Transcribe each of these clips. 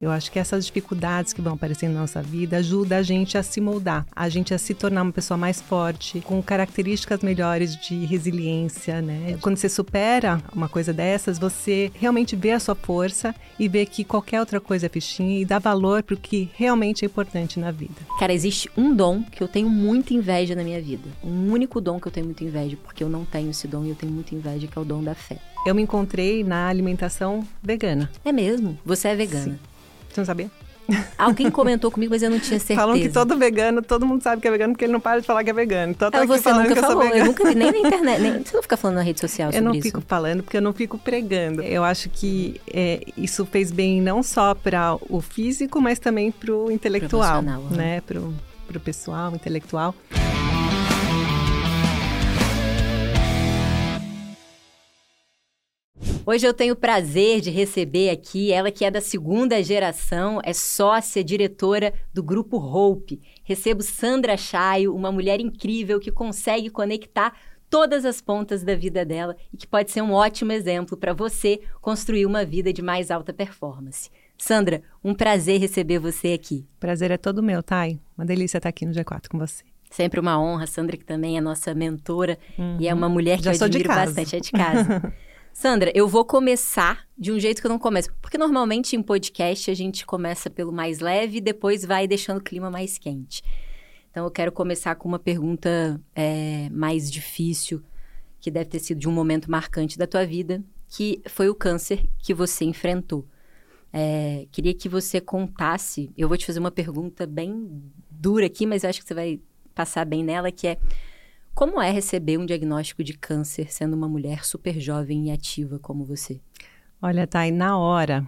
Eu acho que essas dificuldades que vão aparecendo na nossa vida ajudam a gente a se moldar, a gente a se tornar uma pessoa mais forte, com características melhores de resiliência, né? Quando você supera uma coisa dessas, você realmente vê a sua força e vê que qualquer outra coisa é fichinha e dá valor para o que realmente é importante na vida. Cara, existe um dom que eu tenho muita inveja na minha vida. Um único dom que eu tenho muita inveja, porque eu não tenho esse dom e eu tenho muita inveja, que é o dom da fé. Eu me encontrei na alimentação vegana. É mesmo? Você é vegana? Sim. Você não sabia? Alguém comentou comigo, mas eu não tinha certeza. Falam que todo vegano, todo mundo sabe que é vegano porque ele não para de falar que é vegano. Então, ah, você nunca que falou, eu, eu, nunca vi nem na internet, nem, você não fica falando na rede social Eu não isso. fico falando porque eu não fico pregando. Eu acho que é, isso fez bem não só para o físico, mas também para o intelectual, né? Para o pessoal, intelectual. Hoje eu tenho o prazer de receber aqui ela que é da segunda geração, é sócia, diretora do Grupo Hope. Recebo Sandra Chaio, uma mulher incrível que consegue conectar todas as pontas da vida dela e que pode ser um ótimo exemplo para você construir uma vida de mais alta performance. Sandra, um prazer receber você aqui. Prazer é todo meu, Thay. Uma delícia estar aqui no G4 com você. Sempre uma honra, Sandra, que também é nossa mentora uhum. e é uma mulher que Já eu admiro bastante, é de casa. Sandra, eu vou começar de um jeito que eu não começo. Porque normalmente em podcast a gente começa pelo mais leve e depois vai deixando o clima mais quente. Então eu quero começar com uma pergunta é, mais difícil, que deve ter sido de um momento marcante da tua vida, que foi o câncer que você enfrentou. É, queria que você contasse. Eu vou te fazer uma pergunta bem dura aqui, mas eu acho que você vai passar bem nela, que é como é receber um diagnóstico de câncer sendo uma mulher super jovem e ativa como você? Olha, Thay, na hora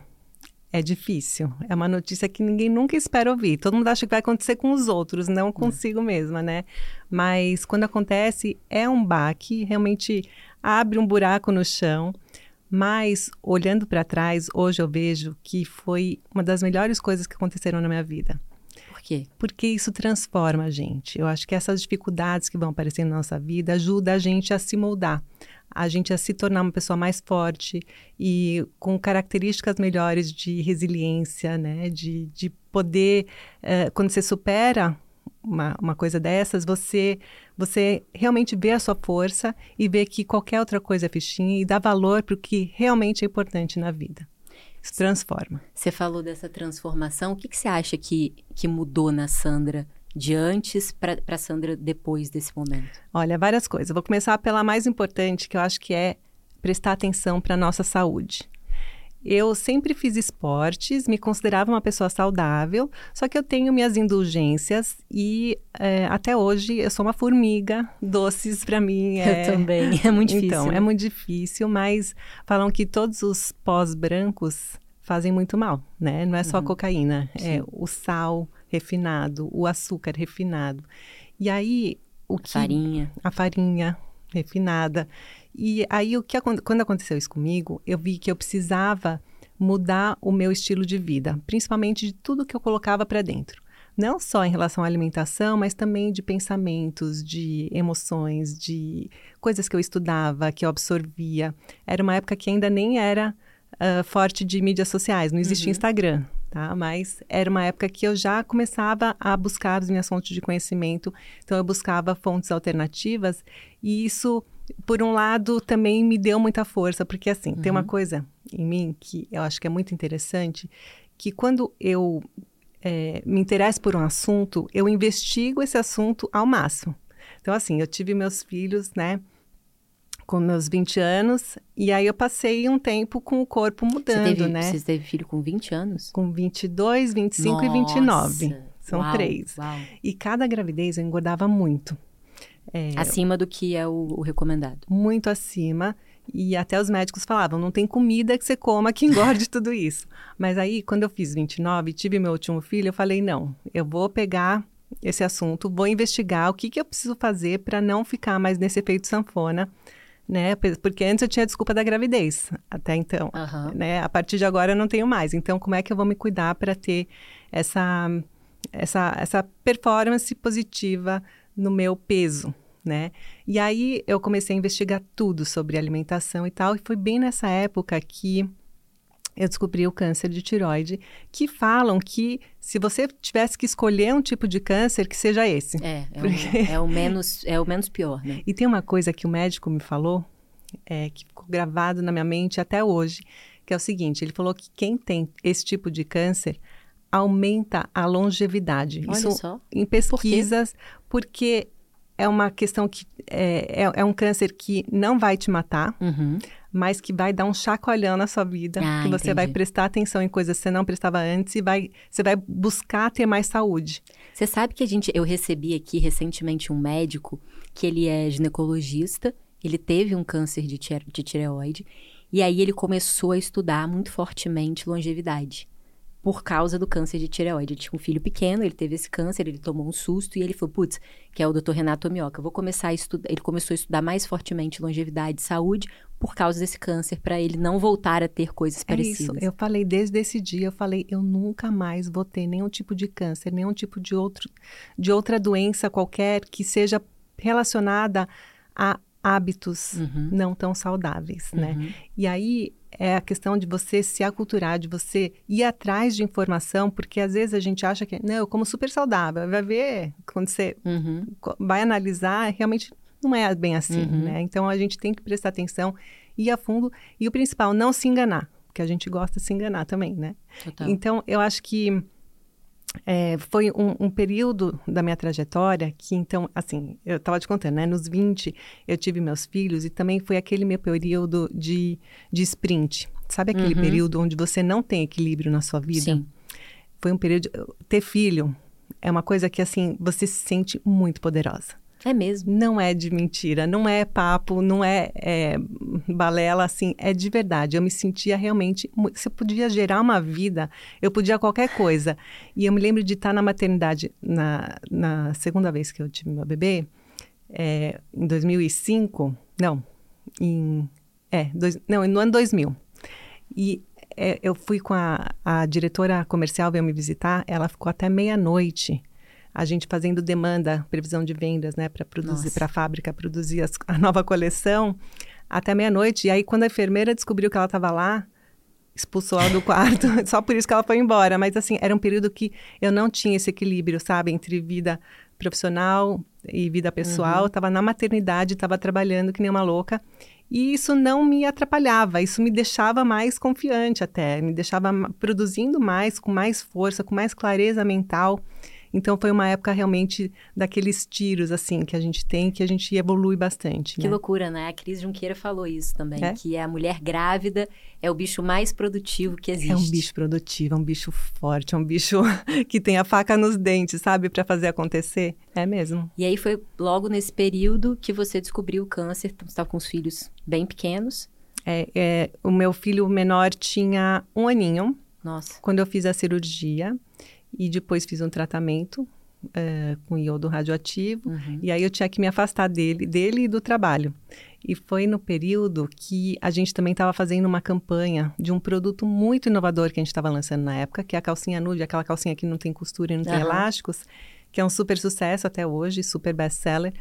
é difícil. É uma notícia que ninguém nunca espera ouvir. Todo mundo acha que vai acontecer com os outros, não é. consigo é. mesma, né? Mas quando acontece, é um baque, realmente abre um buraco no chão. Mas, olhando para trás, hoje eu vejo que foi uma das melhores coisas que aconteceram na minha vida quê? Porque isso transforma a gente. Eu acho que essas dificuldades que vão aparecendo na nossa vida ajudam a gente a se moldar, a gente a se tornar uma pessoa mais forte e com características melhores de resiliência, né? De, de poder, uh, quando você supera uma, uma coisa dessas, você você realmente vê a sua força e vê que qualquer outra coisa é fichinha e dá valor para o que realmente é importante na vida se transforma. Você falou dessa transformação. O que, que você acha que, que mudou na Sandra de antes para a Sandra depois desse momento? Olha, várias coisas. vou começar pela mais importante, que eu acho que é prestar atenção para a nossa saúde. Eu sempre fiz esportes, me considerava uma pessoa saudável, só que eu tenho minhas indulgências e é, até hoje eu sou uma formiga. Doces para mim é... Eu também, é muito difícil. Então, é muito difícil, mas falam que todos os pós brancos fazem muito mal, né? Não é só uhum. a cocaína, é Sim. é o sal refinado, o açúcar refinado. E aí o que farinha, a farinha refinada. E aí, o que quando aconteceu isso comigo, eu vi que eu precisava mudar o meu estilo de vida, principalmente de tudo que eu colocava para dentro. Não só em relação à alimentação, mas também de pensamentos, de emoções, de coisas que eu estudava, que eu absorvia. Era uma época que ainda nem era uh, forte de mídias sociais, não existia uhum. Instagram, tá? Mas era uma época que eu já começava a buscar as minhas fontes de conhecimento, então eu buscava fontes alternativas e isso por um lado, também me deu muita força, porque assim, uhum. tem uma uhum. coisa em mim que eu acho que é muito interessante, que quando eu é, me interesso por um assunto, eu investigo esse assunto ao máximo. Então, assim, eu tive meus filhos, né, com meus 20 anos, e aí eu passei um tempo com o corpo mudando, você teve, né? Você teve filho com 20 anos? Com 22, 25 Nossa, e 29. São uau, três. Uau. E cada gravidez eu engordava muito. É, acima do que é o, o, recomendado. Muito acima. E até os médicos falavam, não tem comida que você coma que engorde tudo isso. Mas aí, quando eu fiz 29 e tive meu último filho, eu falei, não, eu vou pegar esse assunto, vou investigar o que, que eu preciso fazer para não ficar mais nesse efeito sanfona, né? Porque antes eu tinha a desculpa da gravidez, até então, uhum. né? A partir de agora eu não tenho mais. Então, como é que eu vou me cuidar para ter essa, essa, essa performance positiva no meu peso, né? E aí eu comecei a investigar tudo sobre alimentação e tal, e foi bem nessa época que eu descobri o câncer de tiroide, que falam que se você tivesse que escolher um tipo de câncer, que seja esse. É, é, porque... o, é o, menos, é o menos pior, né? E tem uma coisa que o médico me falou, é, que ficou gravado na minha mente até hoje, que é o seguinte, ele falou que quem tem esse tipo de câncer aumenta a longevidade. Olha Isso só. em pesquisas, Por porque é uma questão que é, é, é, um câncer que não vai te matar, uhum. mas que vai dar um chacoalhão na sua vida, ah, que você entendi. vai prestar atenção em coisas que você não prestava antes e vai, você vai buscar ter mais saúde. Você sabe que a gente, eu recebi aqui recentemente um médico que ele é ginecologista, ele teve um câncer de, de tireoide e aí ele começou a estudar muito fortemente longevidade por causa do câncer de tireoide. Ele tinha um filho pequeno, ele teve esse câncer, ele tomou um susto e ele falou, putz, que é o Dr. Renato Tomioka, vou começar a estudar, ele começou a estudar mais fortemente longevidade e saúde por causa desse câncer, para ele não voltar a ter coisas é parecidas. Isso. Eu falei desde esse dia, eu falei, eu nunca mais vou ter nenhum tipo de câncer, nenhum tipo de outro de outra doença qualquer que seja relacionada a hábitos uhum. não tão saudáveis, né? uhum. né? E aí é a questão de você se aculturar, de você ir atrás de informação, porque às vezes a gente acha que, não, eu como super saudável. Vai ver, quando você uhum. vai analisar, realmente não é bem assim, uhum. né? Então a gente tem que prestar atenção, ir a fundo e o principal, não se enganar, porque a gente gosta de se enganar também, né? Total. Então eu acho que é, foi um, um, período da minha trajetória que, então, assim, eu estava te contando, né? Nos 20 eu tive meus filhos e também foi aquele meu período de, de sprint. Sabe aquele uhum. período onde você não tem equilíbrio na sua vida? Sim. Foi um período. Ter filho é uma coisa que, assim, você se sente muito poderosa. É mesmo? Não é de mentira, não é papo, não é, é balela, assim, é de verdade. Eu me sentia realmente. Você podia gerar uma vida, eu podia qualquer coisa. E eu me lembro de estar na maternidade na, na segunda vez que eu tive meu bebê, é, em 2005. Não, em. É, dois, não, no ano 2000. E é, eu fui com a, a diretora comercial, veio me visitar, ela ficou até meia-noite a gente fazendo demanda, previsão de vendas, né, para produzir, para a fábrica produzir as, a nova coleção, até meia-noite. E aí, quando a enfermeira descobriu que ela estava lá, expulsou ela do quarto, só por isso que ela foi embora. Mas, assim, era um período que eu não tinha esse equilíbrio, sabe, entre vida profissional e vida pessoal. Estava uhum. na maternidade, estava trabalhando que nem uma louca. E isso não me atrapalhava, isso me deixava mais confiante até, me deixava produzindo mais, com mais força, com mais clareza mental. Então foi uma época realmente daqueles tiros assim que a gente tem, que a gente evolui bastante. Que né? loucura, né? A Cris Junqueira falou isso também, é? que a mulher grávida é o bicho mais produtivo que existe. É um bicho produtivo, é um bicho forte, é um bicho que tem a faca nos dentes, sabe, para fazer acontecer. É mesmo. E aí foi logo nesse período que você descobriu o câncer, você estava com os filhos bem pequenos. É, é, o meu filho menor tinha um aninho. Nossa. Quando eu fiz a cirurgia e depois fiz um tratamento é, com iodo radioativo uhum. e aí eu tinha que me afastar dele, dele e do trabalho. E foi no período que a gente também estava fazendo uma campanha de um produto muito inovador que a gente estava lançando na época, que é a calcinha nude, aquela calcinha que não tem costura e não tem uhum. elásticos, que é um super sucesso até hoje, super best-seller.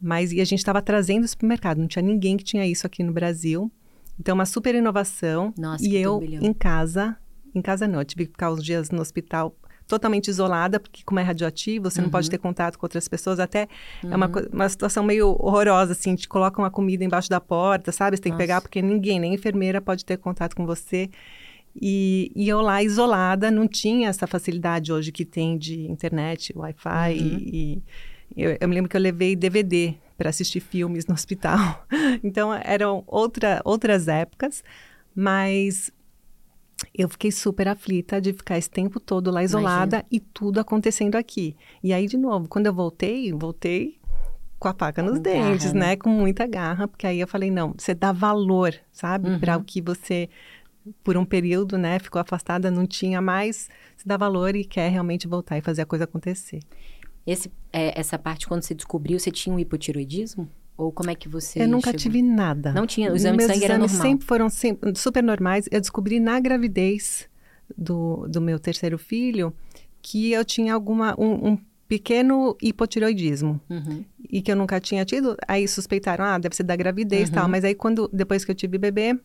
Mas e a gente estava trazendo isso para o mercado, não tinha ninguém que tinha isso aqui no Brasil. Então, uma super inovação. Nossa, e eu, turbilhão. em casa, em casa não, eu tive que ficar uns dias no hospital totalmente isolada, porque como é radioativo, você uhum. não pode uhum. ter contato com outras pessoas, até uhum. é uma, uhum. uma situação meio horrorosa, assim, te colocam uma comida embaixo da porta, sabe? Você tem Nossa. que pegar, porque ninguém, nem enfermeira pode ter contato com você. E, e, eu lá isolada, não tinha essa facilidade hoje que tem de internet, Wi-Fi. Uhum. E, e eu, eu, me lembro que eu levei DVD para assistir filmes no hospital. Então eram outra, outras épocas, mas eu fiquei super aflita de ficar esse tempo todo lá isolada Imagina. e tudo acontecendo aqui. E aí, de novo, quando eu voltei, voltei com a faca nos dentes, né? né? Com muita garra, porque aí eu falei, não, você dá valor, sabe? Uhum. Para o que você, por um período, né, ficou afastada, não tinha mais, você dá valor e quer realmente voltar e fazer a coisa acontecer. Esse, é, essa parte, quando você descobriu, você tinha um hipotiroidismo? Ou como é que você. Eu nunca chegou? tive nada. Não tinha, os exames Meus de sangue exames normal. sempre foram sempre, super normais. Eu descobri na gravidez do, do meu terceiro filho que eu tinha alguma um, um pequeno hipotiroidismo uhum. e que eu nunca tinha tido. Aí suspeitaram, ah, deve ser da gravidez e uhum. tal. Mas aí quando depois que eu tive bebê,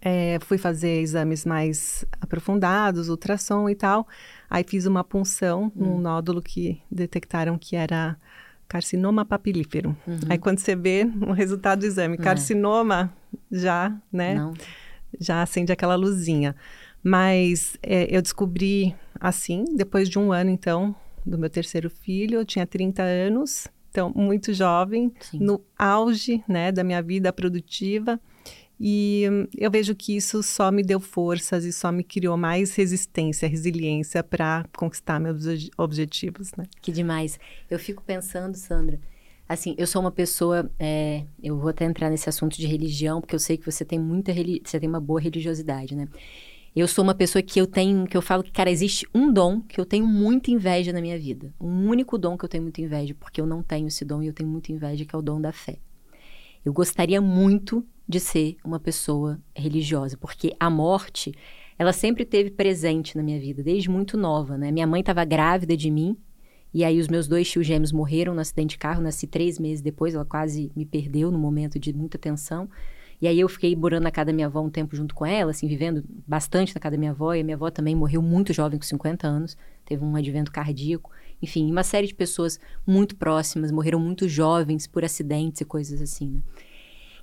é, fui fazer exames mais aprofundados, ultrassom e tal. Aí fiz uma punção hum. num nódulo que detectaram que era carcinoma papilífero. Uhum. Aí quando você vê o resultado do exame, é. carcinoma, já, né? Não. Já acende aquela luzinha. Mas é, eu descobri assim, depois de um ano, então, do meu terceiro filho, eu tinha 30 anos, então muito jovem, Sim. no auge, né, da minha vida produtiva. E eu vejo que isso só me deu forças e só me criou mais resistência, resiliência para conquistar meus objetivos, né? Que demais. Eu fico pensando, Sandra, assim, eu sou uma pessoa, é, eu vou até entrar nesse assunto de religião, porque eu sei que você tem muita, você tem uma boa religiosidade, né? Eu sou uma pessoa que eu tenho, que eu falo que, cara, existe um dom que eu tenho muita inveja na minha vida. Um único dom que eu tenho muita inveja, porque eu não tenho esse dom e eu tenho muita inveja, que é o dom da fé. Eu gostaria muito de ser uma pessoa religiosa, porque a morte, ela sempre teve presente na minha vida, desde muito nova, né? Minha mãe estava grávida de mim, e aí os meus dois tios gêmeos morreram no acidente de carro, nasci três meses depois, ela quase me perdeu no momento de muita tensão. E aí eu fiquei morando na casa da minha avó um tempo junto com ela, assim, vivendo bastante na casa da minha avó, e a minha avó também morreu muito jovem, com 50 anos, teve um advento cardíaco. Enfim, uma série de pessoas muito próximas morreram muito jovens por acidentes e coisas assim, né?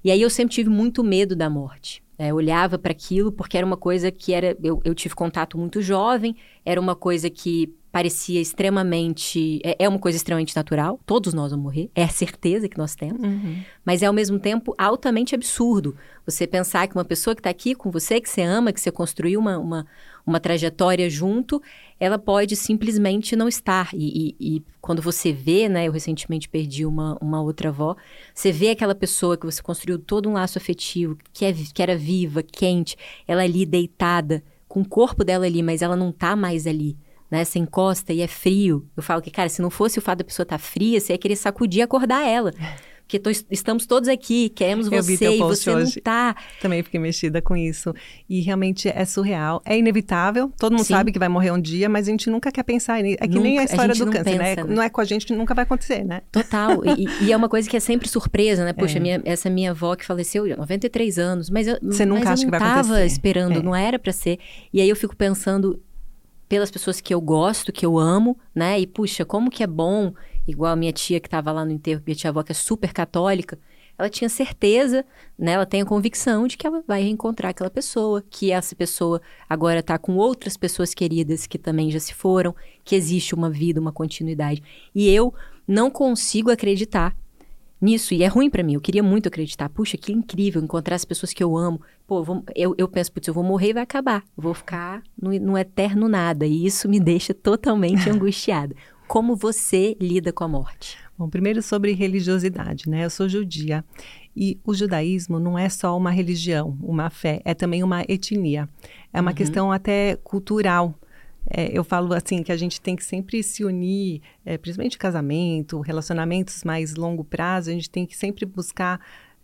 E aí eu sempre tive muito medo da morte. É, olhava para aquilo porque era uma coisa que era. Eu, eu tive contato muito jovem, era uma coisa que parecia extremamente. É, é, uma coisa extremamente natural. Todos nós vamos morrer. É a certeza que nós temos. Uhum. Mas é ao mesmo tempo altamente absurdo você pensar que uma pessoa que está aqui com você, que você ama, que você construiu uma, uma, uma trajetória junto, ela pode simplesmente não estar. E, e, e, quando você vê, né? Eu recentemente perdi uma, uma outra avó. Você vê aquela pessoa que você construiu todo um laço afetivo, que, é, que era viva, quente, ela ali deitada, com o corpo dela ali, mas ela não está mais ali né? Você encosta e é frio. Eu falo que, cara, se não fosse o fato da pessoa estar tá fria, você ia querer sacudir e acordar ela. Porque tô, estamos todos aqui, queremos você e você hoje. não tá. Também fiquei mexida com isso. E realmente é surreal. É inevitável, todo mundo Sim. sabe que vai morrer um dia, mas a gente nunca quer pensar nisso. É que nunca, nem a história a do câncer, né? pensa, né? Não é com a gente, nunca vai acontecer, né? Total. e, e, é uma coisa que é sempre surpresa, né? Poxa, é. minha, essa minha avó que faleceu, 93 anos, mas eu, você nunca mas acha eu não que vai acontecer. esperando, é. não era para ser. E aí eu fico pensando, pelas pessoas que eu gosto, que eu amo, né? E puxa, como que é bom, igual a minha tia que estava lá no enterro, minha tia avó que é super católica, ela tinha certeza, né? Ela tem a convicção de que ela vai reencontrar aquela pessoa, que essa pessoa agora está com outras pessoas queridas que também já se foram, que existe uma vida, uma continuidade. E eu não consigo acreditar nisso. E é ruim para mim. Eu queria muito acreditar. Puxa, que incrível encontrar as pessoas que eu amo. Pô, eu, vou, eu, eu penso, putz, eu vou morrer e vai acabar. vou ficar no, no eterno nada. E isso me deixa totalmente angustiada. Como você lida com a morte? Bom, primeiro sobre religiosidade, né? Eu sou judia e o judaísmo não é só uma religião, uma fé, é também uma etnia. É uma uhum. questão até cultural. É, eu falo assim que a gente tem que sempre se unir, é, principalmente casamento, relacionamentos mais longo prazo, a gente tem que sempre buscar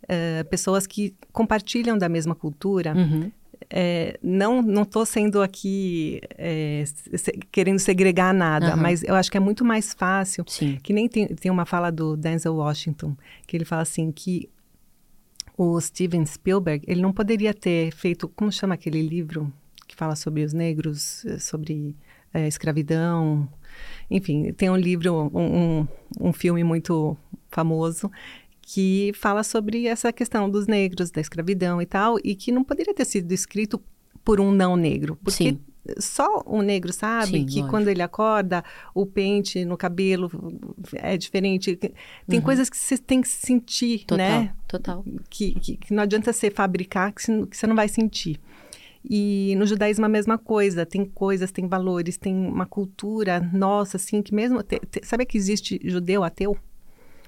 é, pessoas que compartilham da mesma cultura. Uhum. É, não não estou sendo aqui é, se, querendo segregar nada, uhum. mas eu acho que é muito mais fácil. Sim. Que nem tem, tem uma fala do Denzel Washington, que ele fala assim que o Steven Spielberg, ele não poderia ter feito, como chama aquele livro? Que fala sobre os negros, eh, sobre é, escravidão. Enfim, tem um livro, um, um, um filme muito famoso que fala sobre essa questão dos negros, da escravidão e tal, e que não poderia ter sido escrito por um não negro, porque Sim. só um negro sabe Sim, que lógico. quando ele acorda, o pente no cabelo é diferente. Tem uhum. coisas que você tem que sentir, total, né? Total. Que, que, que, não adianta você fabricar, que você, que você não vai sentir. E no judaísmo a mesma coisa, tem coisas, tem valores, tem uma cultura nossa, assim, que mesmo. Te, te, sabe que existe judeu ateu?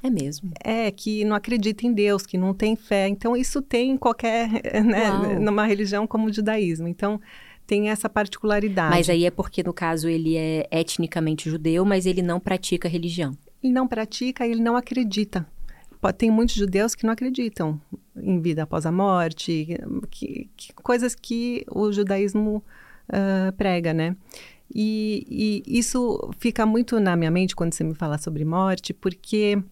É mesmo. É, que não acredita em Deus, que não tem fé. Então, isso tem em qualquer, né, numa religião como o judaísmo. Então, tem essa particularidade. Mas aí é porque, no caso, ele é etnicamente judeu, mas ele não pratica religião. Ele não pratica, ele não acredita tem muitos judeus que não acreditam em vida após a morte, que, que coisas que o judaísmo uh, prega, né? E, e, isso fica muito na minha mente quando você me fala sobre morte, porque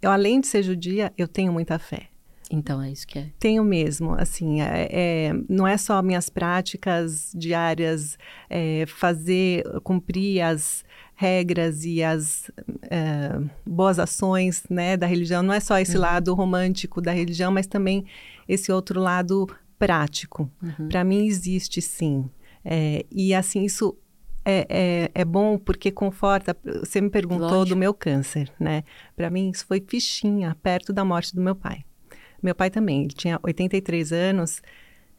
eu, além de ser judia, eu tenho muita fé. Então é isso que é. Tenho mesmo, assim, é, é não é só minhas práticas diárias, é, fazer, cumprir as regras e as é, boas ações, né, da religião. Não é só esse uhum. lado romântico da religião, mas também esse outro lado prático. Uhum. Para mim existe sim. É, e assim isso é, é, é, bom porque conforta. Você me perguntou Lógico. do meu câncer, né? Para mim, isso foi fichinha perto da morte do meu pai. Meu pai também, ele tinha 83 anos,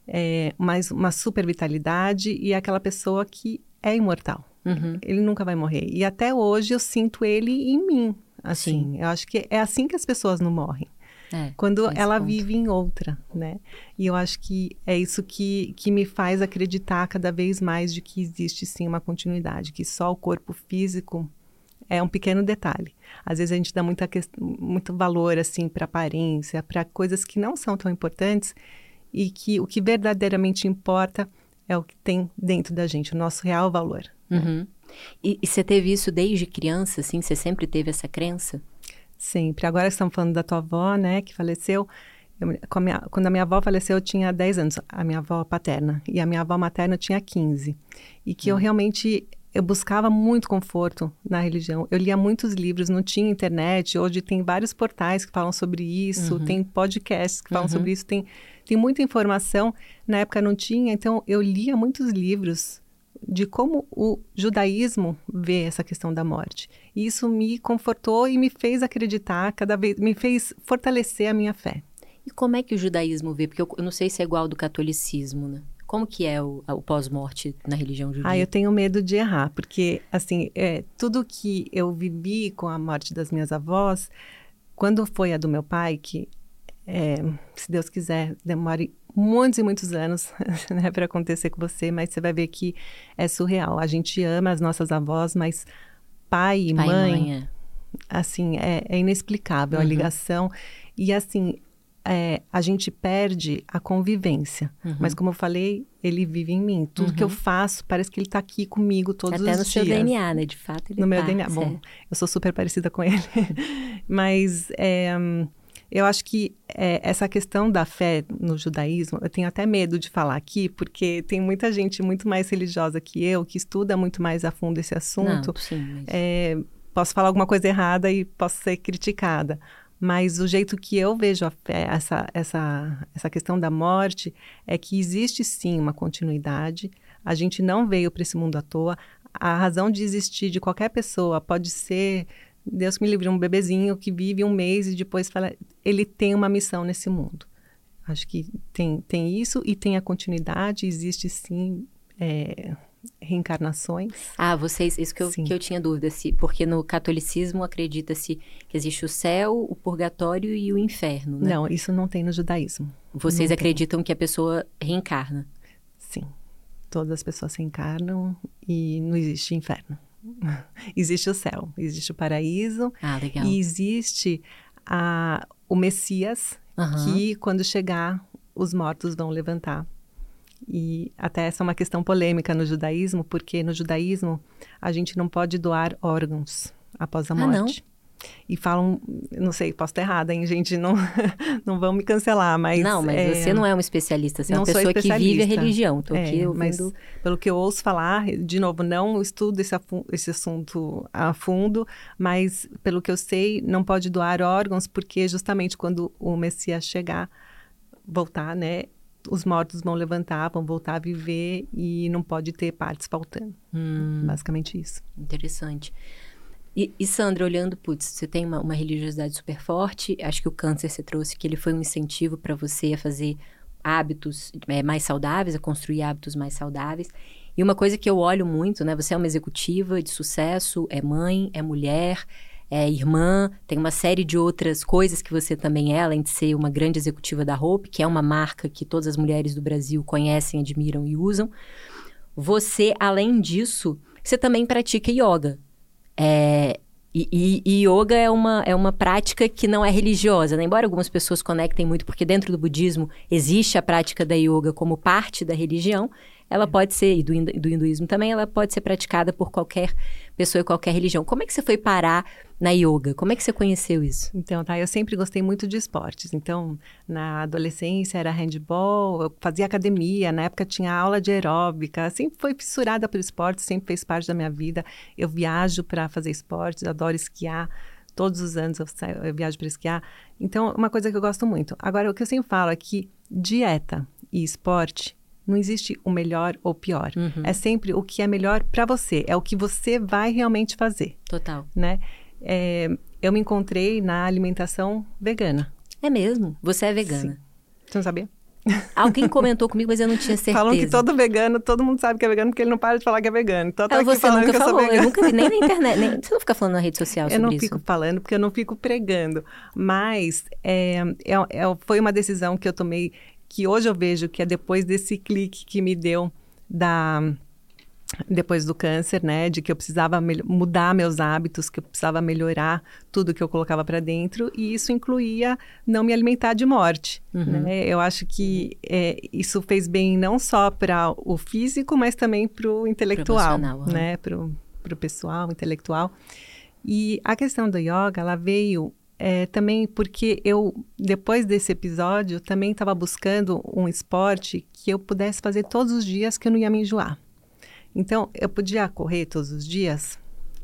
é, mas uma super vitalidade e aquela pessoa que é imortal. Uhum. Ele nunca vai morrer. E até hoje eu sinto ele em mim. Assim, Sim. eu acho que é assim que as pessoas não morrem. É, quando ela ponto. vive em outra, né? E eu acho que é isso que, que me faz acreditar cada vez mais de que existe sim uma continuidade, que só o corpo físico é um pequeno detalhe. Às vezes a gente dá muita muito valor assim para aparência, para coisas que não são tão importantes e que o que verdadeiramente importa é o que tem dentro da gente, o nosso real valor. Uhum. E, e, você teve isso desde criança, assim? Você sempre teve essa crença? Sempre. Agora estamos falando da tua avó, né, que faleceu. Eu, a minha, quando a minha avó faleceu, eu tinha 10 anos, a minha avó paterna. E a minha avó materna tinha 15. E que eu realmente eu buscava muito conforto na religião. Eu lia muitos livros, não tinha internet. Hoje tem vários portais que falam sobre isso, uhum. tem podcasts que falam uhum. sobre isso, tem, tem muita informação. Na época não tinha, então eu lia muitos livros de como o judaísmo vê essa questão da morte. E isso me confortou e me fez acreditar cada vez, me fez fortalecer a minha fé. E como é que o judaísmo vê? Porque eu, eu não sei se é igual ao do catolicismo, né? Como que é o, o pós-morte na religião judia? Ah, eu tenho medo de errar, porque, assim, é, tudo que eu vivi com a morte das minhas avós, quando foi a do meu pai, que, é, se Deus quiser, demore muitos e muitos anos né, para acontecer com você, mas você vai ver que é surreal. A gente ama as nossas avós, mas pai e pai mãe, mãe é. assim, é, é inexplicável uhum. a ligação. E assim, é, a gente perde a convivência. Uhum. Mas como eu falei, ele vive em mim. Tudo uhum. que eu uhum. faço, parece que ele está aqui comigo todos Até os dias. Até no seu DNA, né? De fato, ele No meu tá, DNA. Bom, eu sou super parecida com ele. Mas é, eu acho que é, essa questão da fé no judaísmo, eu tenho até medo de falar aqui, porque tem muita gente muito mais religiosa que eu, que estuda muito mais a fundo esse assunto. Não, sim, mas... é, posso falar alguma coisa errada e posso ser criticada. Mas o jeito que eu vejo fé, essa, essa, essa questão da morte é que existe sim uma continuidade. A gente não veio para esse mundo à toa. A razão de existir de qualquer pessoa pode ser, Deus me livre, um bebezinho que vive um mês e depois fala, ele tem uma missão nesse mundo. Acho que tem, tem isso e tem a continuidade, existe sim é, reencarnações. Ah, vocês, isso que eu, que eu tinha dúvida, se, porque no catolicismo acredita-se que existe o céu, o purgatório e o inferno, né? Não, isso não tem no judaísmo. Vocês não acreditam tem. que a pessoa reencarna? Sim, todas as pessoas reencarnam e não existe inferno. existe o céu, existe o paraíso ah, legal. e existe a, o Messias uhum. que quando chegar os mortos vão levantar e até essa é uma questão polêmica no judaísmo, porque no judaísmo a gente não pode doar órgãos após a ah, morte. Não? E falam, não sei, posso estar errada, hein, gente? Não, não vão me cancelar, mas. Não, mas é, você não é uma especialista, você é uma pessoa que vive a religião. Tô é, ouvindo... Mas, pelo que eu ouço falar, de novo, não estudo esse, esse assunto a fundo, mas pelo que eu sei, não pode doar órgãos, porque justamente quando o Messias chegar, voltar, né? os mortos vão levantar, vão voltar a viver e não pode ter partes faltando. Hum, Basicamente isso. Interessante. E, e, Sandra, olhando, putz, você tem uma, uma, religiosidade super forte, acho que o câncer você trouxe que ele foi um incentivo para você a fazer hábitos é, mais saudáveis, a construir hábitos mais saudáveis. E uma coisa que eu olho muito, né? Você é uma executiva de sucesso, é mãe, é mulher, é irmã, tem uma série de outras coisas que você também é, além de ser uma grande executiva da Hope, que é uma marca que todas as mulheres do Brasil conhecem, admiram e usam. Você, além disso, você também pratica yoga. É, e, e, yoga é uma, é uma prática que não é religiosa, né? embora algumas pessoas conectem muito, porque dentro do budismo existe a prática da yoga como parte da religião, ela pode ser, e do, do hinduísmo também, ela pode ser praticada por qualquer pessoa e qualquer religião. Como é que você foi parar na yoga? Como é que você conheceu isso? Então, tá, eu sempre gostei muito de esportes. Então, na adolescência era handball, eu fazia academia, na época tinha aula de aeróbica, sempre foi fissurada por esportes, sempre fez parte da minha vida. Eu viajo para fazer esportes, adoro esquiar. Todos os anos eu, saio, eu viajo para esquiar. Então, uma coisa que eu gosto muito. Agora, o que eu sempre falo é que dieta e esporte não existe o melhor ou pior. Uhum. É sempre o que é melhor para você. É o que você vai realmente fazer. Total. Né? É, eu me encontrei na alimentação vegana. É mesmo? Você é vegana? Sim. Você não sabia? Alguém comentou comigo, mas eu não tinha certeza. Falam que todo vegano, todo mundo sabe que é vegano porque ele não para de falar que é vegano. Então tá você nunca que falou, eu, eu, nunca vi nem na internet. Nem, você não fica falando na rede social sobre isso? Eu não isso? fico falando porque eu não fico pregando. Mas é, é, é, foi uma decisão que eu tomei que hoje eu vejo que é depois desse clique que me deu da depois do câncer, né, de que eu precisava mudar meus hábitos, que eu precisava melhorar tudo que eu colocava para dentro, e isso incluía não me alimentar de morte. Uhum. Né? Eu acho que é, isso fez bem não só para o físico, mas também para o intelectual, uhum. né, para o pessoal, intelectual. E a questão do yoga, ela veio é, também porque eu, depois desse episódio, também estava buscando um esporte que eu pudesse fazer todos os dias que eu não ia me enjoar. Então, eu podia correr todos os dias,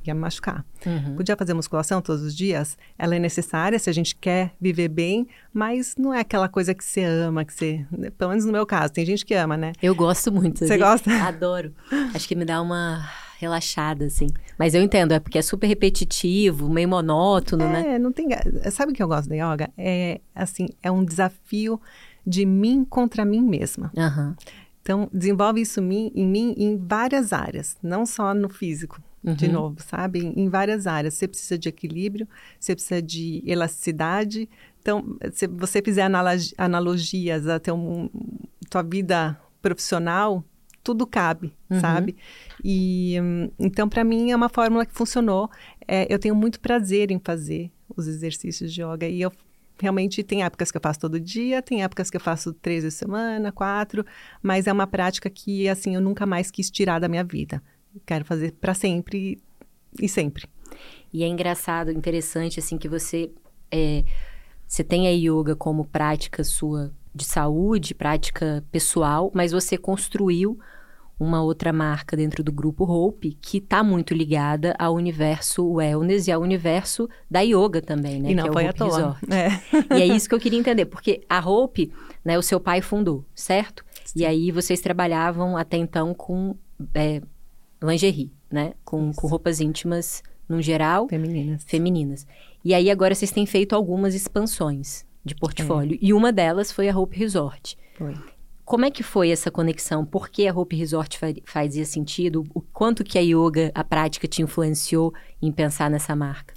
ia me machucar. Uhum. Podia fazer musculação todos os dias, ela é necessária se a gente quer viver bem, mas não é aquela coisa que você ama, que você. Pelo menos no meu caso, tem gente que ama, né? Eu gosto muito. Você gosta? Adoro. Acho que me dá uma relaxada, assim. Mas eu entendo, é porque é super repetitivo, meio monótono, é, né? É, não tem. Sabe o que eu gosto da yoga? É assim, é um desafio de mim contra mim mesma. Uhum. Então, desenvolve isso em mim em várias áreas, não só no físico, uhum. de novo, sabe? Em, várias áreas. Você precisa de equilíbrio, você precisa de elasticidade. Então, se você fizer analogias até um, tua vida profissional, tudo cabe, uhum. sabe? E então, para mim, é uma fórmula que funcionou. É, eu tenho muito prazer em fazer os exercícios de yoga e eu realmente tem épocas que eu faço todo dia, tem épocas que eu faço três vezes semana, quatro, mas é uma prática que, assim, eu nunca mais quis tirar da minha vida. quero fazer para sempre e sempre. E é engraçado, interessante, assim, que você, é, você tem a yoga como prática sua de saúde, prática pessoal, mas você construiu uma outra marca dentro do grupo Hope que está muito ligada ao universo wellness e ao universo da yoga também, né? E não que é foi o à toa. É. E é isso que eu queria entender, porque a Hope, né, o seu pai fundou, certo? Sim. E aí vocês trabalhavam até então com é, lingerie, né? Com, com roupas íntimas, no geral. Femininas. Femininas. E aí agora vocês têm feito algumas expansões de portfólio. É. E uma delas foi a Hope Resort. Foi. Como é que foi essa conexão? Por que a Hope Resort fazia sentido? O quanto que a yoga, a prática, te influenciou em pensar nessa marca?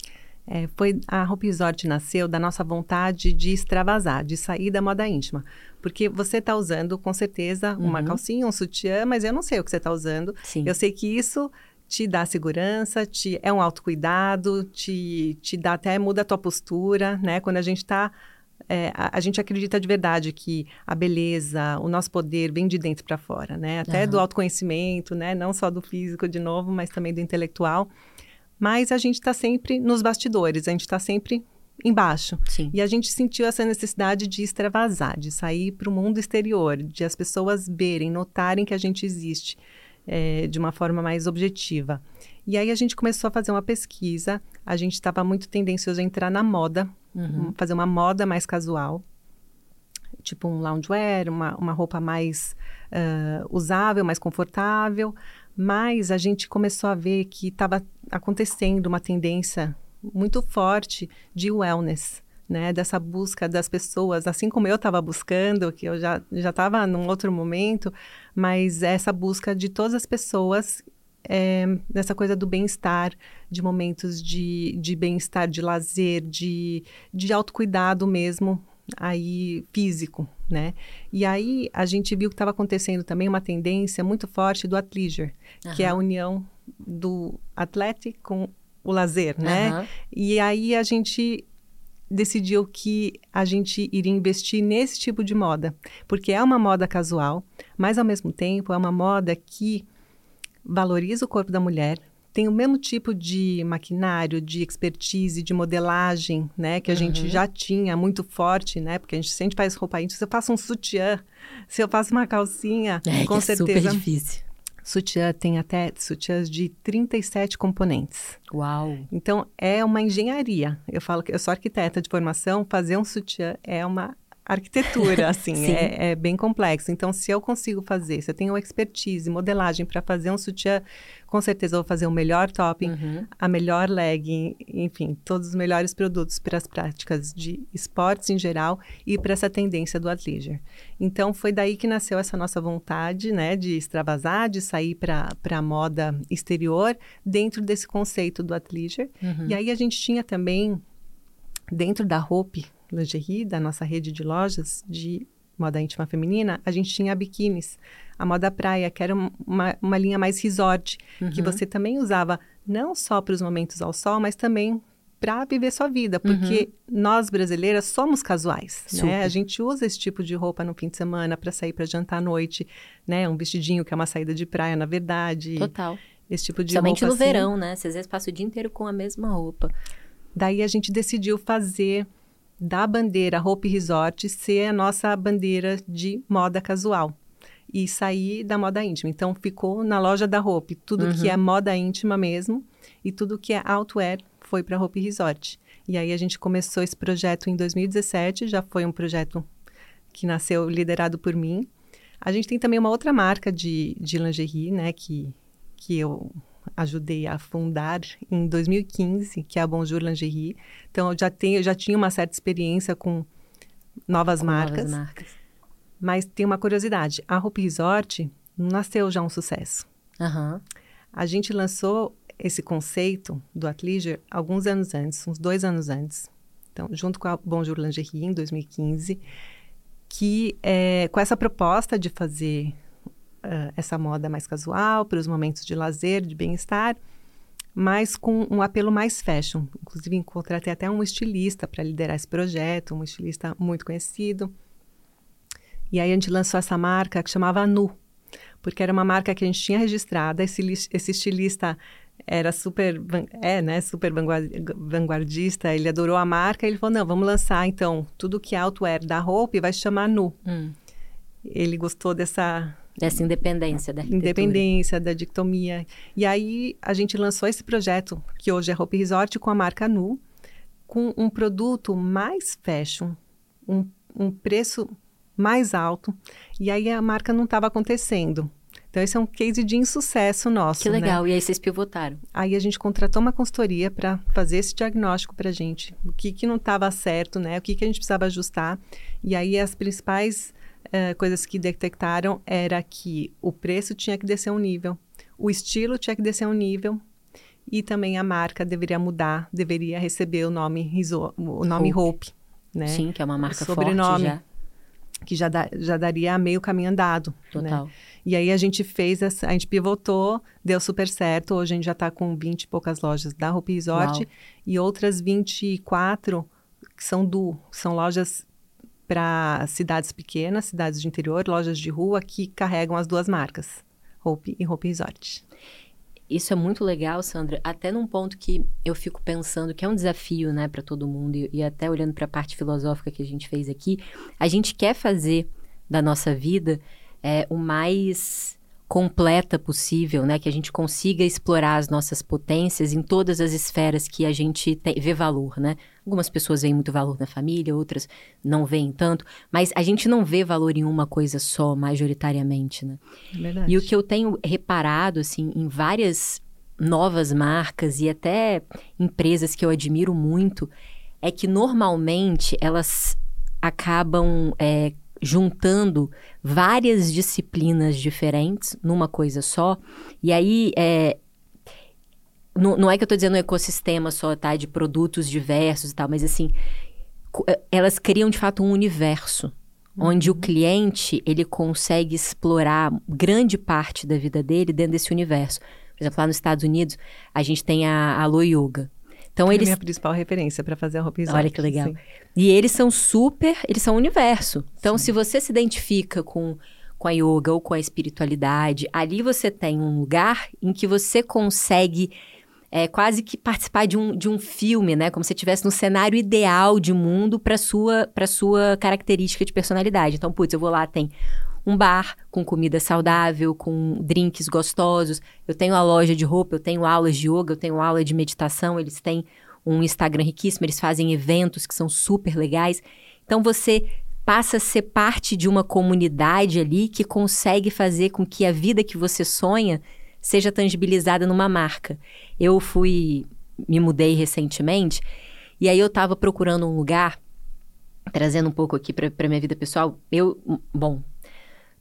É, foi a Hope Resort nasceu da nossa vontade de extravasar, de sair da moda íntima. Porque você está usando, com certeza, uma uhum. calcinha, um sutiã, mas eu não sei o que você está usando. Sim. Eu sei que isso te dá segurança, te, é um autocuidado, te, te dá até, muda a tua postura, né? Quando a gente está é, a, a, gente acredita de verdade que a beleza, o nosso poder vem de dentro para fora, né? Até uhum. do autoconhecimento, né? Não só do físico, de novo, mas também do intelectual. Mas a gente está sempre nos bastidores, a gente está sempre embaixo. Sim. E a gente sentiu essa necessidade de extravasar, de sair para o mundo exterior, de as pessoas verem, notarem que a gente existe é, de uma forma mais objetiva. E aí a gente começou a fazer uma pesquisa, a gente estava muito tendencioso a entrar na moda, uhum. fazer uma moda mais casual, tipo um loungewear, uma, uma roupa mais uh, usável, mais confortável, mas a gente começou a ver que estava acontecendo uma tendência muito forte de wellness, né, dessa busca das pessoas, assim como eu estava buscando, que eu já já estava num outro momento, mas essa busca de todas as pessoas é, nessa coisa do bem-estar, de momentos de, de bem-estar, de lazer, de, de autocuidado mesmo, aí físico, né? E aí a gente viu que estava acontecendo também uma tendência muito forte do athleisure, uhum. que é a união do atleta com o lazer, né? Uhum. E aí a gente decidiu que a gente iria investir nesse tipo de moda, porque é uma moda casual, mas ao mesmo tempo é uma moda que valoriza o corpo da mulher, tem o mesmo tipo de maquinário, de expertise, de modelagem, né, que a uhum. gente já tinha muito forte, né, porque a gente sempre faz roupa íntima. Se eu faço um sutiã, se eu faço uma calcinha, é, com é certeza. super difícil. Sutiã tem até sutiãs de 37 componentes. Uau! Então é uma engenharia. Eu falo que eu sou arquiteta de formação, fazer um sutiã é uma arquitetura, assim, é, é, bem complexo. Então, se eu consigo fazer, se eu tenho expertise, modelagem para fazer um sutiã, com certeza eu vou fazer o melhor topping, uhum. a melhor legging, enfim, todos os melhores produtos para as práticas de esportes em geral e para essa tendência do athleisure. Então, foi daí que nasceu essa nossa vontade, né, de extravasar, de sair para a moda exterior dentro desse conceito do athleisure. Uhum. E aí a gente tinha também, dentro da Hope, lingerie, da nossa rede de lojas de moda íntima feminina, a gente tinha biquínis. A moda praia, que era uma, uma linha mais resort, uhum. que você também usava não só para os momentos ao sol, mas também para viver sua vida, porque uhum. nós brasileiras somos casuais, né? A gente usa esse tipo de roupa no fim de semana para sair para jantar à noite, né? Um vestidinho que é uma saída de praia, na verdade. Total. Esse tipo de Somente roupa. no assim. verão, né? Você às vezes passa o dia inteiro com a mesma roupa. Daí a gente decidiu fazer da bandeira Hope Resort ser a nossa bandeira de moda casual e sair da moda íntima. Então ficou na loja da Hope tudo uhum. que é moda íntima mesmo e tudo que é outwear foi para Hope Resort. E aí a gente começou esse projeto em 2017, já foi um projeto que nasceu liderado por mim. A gente tem também uma outra marca de, de lingerie, né, que, que eu ajudei a fundar em 2015, que é a Bonjour Lingerie. Então, eu já, tenho, já tinha uma certa experiência com novas com marcas. Novas marcas. Mas tem uma curiosidade: a Hope Resort nasceu já um sucesso. Uhum. A gente lançou esse conceito do athleisure alguns anos antes, uns dois anos antes. Então, junto com a Bonjour Lingerie, em 2015, que é, com essa proposta de fazer uh, essa moda mais casual, para os momentos de lazer, de bem-estar, mas com um apelo mais fashion. Inclusive, encontrei até um estilista para liderar esse projeto, um estilista muito conhecido. E aí a gente lançou essa marca que chamava Nu, porque era uma marca que a gente tinha registrada. Esse, esse estilista era super, é, né, super vanguardista, ele adorou a marca, ele falou, não, vamos lançar, então, tudo que é outwear da roupa vai chamar Nu. Hum. Ele gostou dessa, Dessa independência da. Independência, da dictomia. E aí a gente lançou esse projeto, que hoje é Hope Resort, com a marca Nu, com um produto mais fashion, um, um preço mais alto. E aí a marca não estava acontecendo. Então, esse é um case de insucesso nosso. Que né? legal. Né? E aí vocês pivotaram. Aí a gente contratou uma consultoria para fazer esse diagnóstico para a gente. O que, que não estava certo, né? O que, que a gente precisava ajustar. E aí as principais uh, coisas que detectaram era que o preço tinha que descer um nível, o estilo tinha que descer um nível e também a marca deveria mudar, deveria receber o nome Riso, o nome Hope, Hope né? Sim, que é uma marca sobrenome, forte já. Que já, da, já daria meio caminho andado. Né? Total. Né? E aí a gente fez, essa, a gente pivotou, deu super certo. Hoje a gente já está com 20 e poucas lojas da Hope Resort Uau. e outras 24 que são do, são lojas para cidades pequenas, cidades de interior, lojas de rua que carregam as duas marcas, Hope e Hope Resort. Isso é muito legal, Sandra, até num ponto que eu fico pensando que é um desafio, né, para todo mundo e, e até olhando para a parte filosófica que a gente fez aqui, a gente quer fazer da nossa vida é, o mais completa possível, né? Que a gente consiga explorar as nossas potências em todas as esferas que a gente tem, vê valor, né? Algumas pessoas veem muito valor na família, outras não veem tanto, mas a gente não vê valor em uma coisa só, majoritariamente, né? Verdade. E o que eu tenho reparado, assim, em várias novas marcas e até empresas que eu admiro muito, é que normalmente elas acabam é, juntando várias disciplinas diferentes numa coisa só. E aí, é, não, não é que eu estou dizendo um ecossistema só, tá? De produtos diversos e tal, mas assim, é, elas criam de fato um universo. Uhum. Onde o cliente, ele consegue explorar grande parte da vida dele dentro desse universo. Por exemplo, lá nos Estados Unidos, a gente tem a Alo Yoga. Então é eles minha principal referência para fazer a roupa exótica. Olha que legal. Sim. E eles são super, eles são universo. Então sim. se você se identifica com com a yoga ou com a espiritualidade, ali você tem um lugar em que você consegue é, quase que participar de um, de um filme, né? Como se estivesse no cenário ideal de mundo para sua para sua característica de personalidade. Então, putz, eu vou lá, tem um bar com comida saudável, com drinks gostosos. Eu tenho a loja de roupa, eu tenho aulas de yoga, eu tenho aula de meditação. Eles têm um Instagram riquíssimo, eles fazem eventos que são super legais. Então você passa a ser parte de uma comunidade ali que consegue fazer com que a vida que você sonha seja tangibilizada numa marca. Eu fui, me mudei recentemente, e aí eu estava procurando um lugar, trazendo um pouco aqui para minha vida pessoal. Eu, bom,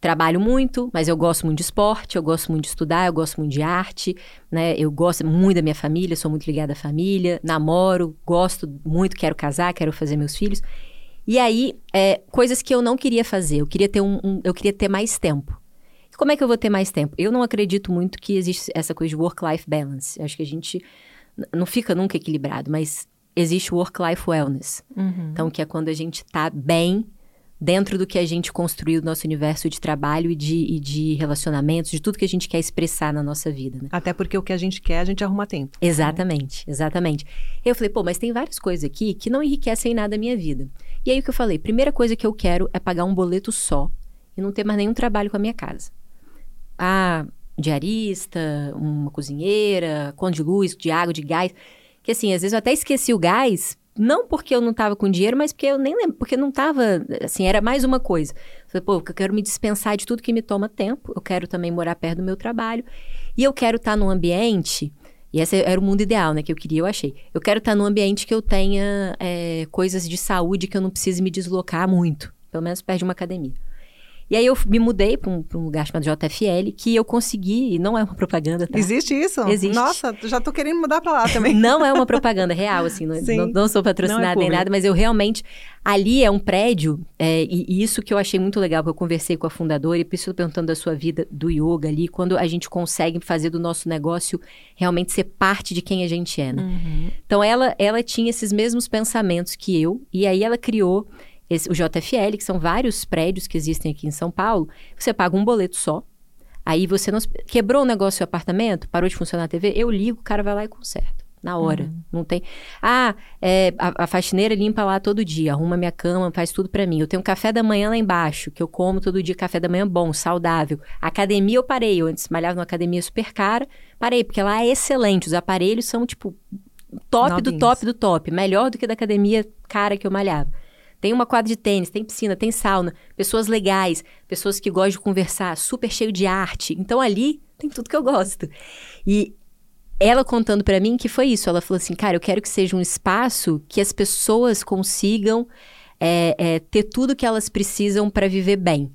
trabalho muito, mas eu gosto muito de esporte, eu gosto muito de estudar, eu gosto muito de arte, né? Eu gosto muito da minha família, sou muito ligada à família, namoro, gosto muito, quero casar, quero fazer meus filhos. E aí, é, coisas que eu não queria fazer, eu queria ter um, um eu queria ter mais tempo. Como é que eu vou ter mais tempo? Eu não acredito muito que existe essa coisa de work-life balance. acho que a gente não fica nunca equilibrado, mas existe work-life wellness. Uhum. Então, que é quando a gente está bem dentro do que a gente construiu no nosso universo de trabalho e de, e de relacionamentos, de tudo que a gente quer expressar na nossa vida. Né? Até porque o que a gente quer, a gente arruma tempo. Exatamente, exatamente. Eu falei, pô, mas tem várias coisas aqui que não enriquecem nada a minha vida. E aí o que eu falei? Primeira coisa que eu quero é pagar um boleto só e não ter mais nenhum trabalho com a minha casa ah, diarista, uma cozinheira, conta de luz, de água, de gás. Que assim, às vezes eu até esqueci o gás, não porque eu não tava com dinheiro, mas porque eu nem lembro, porque não tava, assim, era mais uma coisa. Falei, pô, eu quero me dispensar de tudo que me toma tempo, eu quero também morar perto do meu trabalho, e eu quero estar tá num ambiente, e esse era o mundo ideal, né, que eu queria, eu achei. Eu quero estar tá num ambiente que eu tenha é, coisas de saúde que eu não precise me deslocar muito, pelo menos perto de uma academia. E aí eu me mudei para um, um, lugar chamado JFL, que eu consegui, e não é uma propaganda, tá? Existe isso? Existe. Nossa, já tô querendo mudar para lá também. não é uma propaganda real, assim, não, não, não, sou patrocinada é nem nada, mas eu realmente. Ali é um prédio, é, e, e, isso que eu achei muito legal, porque eu conversei com a fundadora e preciso perguntando da sua vida do yoga ali, quando a gente consegue fazer do nosso negócio realmente ser parte de quem a gente é, né? Uhum. Então ela, ela tinha esses mesmos pensamentos que eu, e aí ela criou esse, o JFL, que são vários prédios que existem aqui em São Paulo, você paga um boleto só. Aí você não, quebrou o negócio do apartamento, parou de funcionar a TV, eu ligo, o cara vai lá e conserta. Na hora. Uhum. Não tem. Ah, é, a, a, faxineira limpa lá todo dia, arruma minha cama, faz tudo para mim. Eu tenho um café da manhã lá embaixo, que eu como todo dia café da manhã bom, saudável. academia eu parei. Eu antes malhava numa academia super cara. Parei, porque lá é excelente. Os aparelhos são, tipo, top Novinhos. do top do top. Melhor do que da academia cara que eu malhava. Tem uma quadra de tênis, tem piscina, tem sauna, pessoas legais, pessoas que gostam de conversar, super cheio de arte. Então ali tem tudo que eu gosto. E ela contando para mim que foi isso. Ela falou assim, cara, eu quero que seja um espaço que as pessoas consigam é, é, ter tudo que elas precisam para viver bem.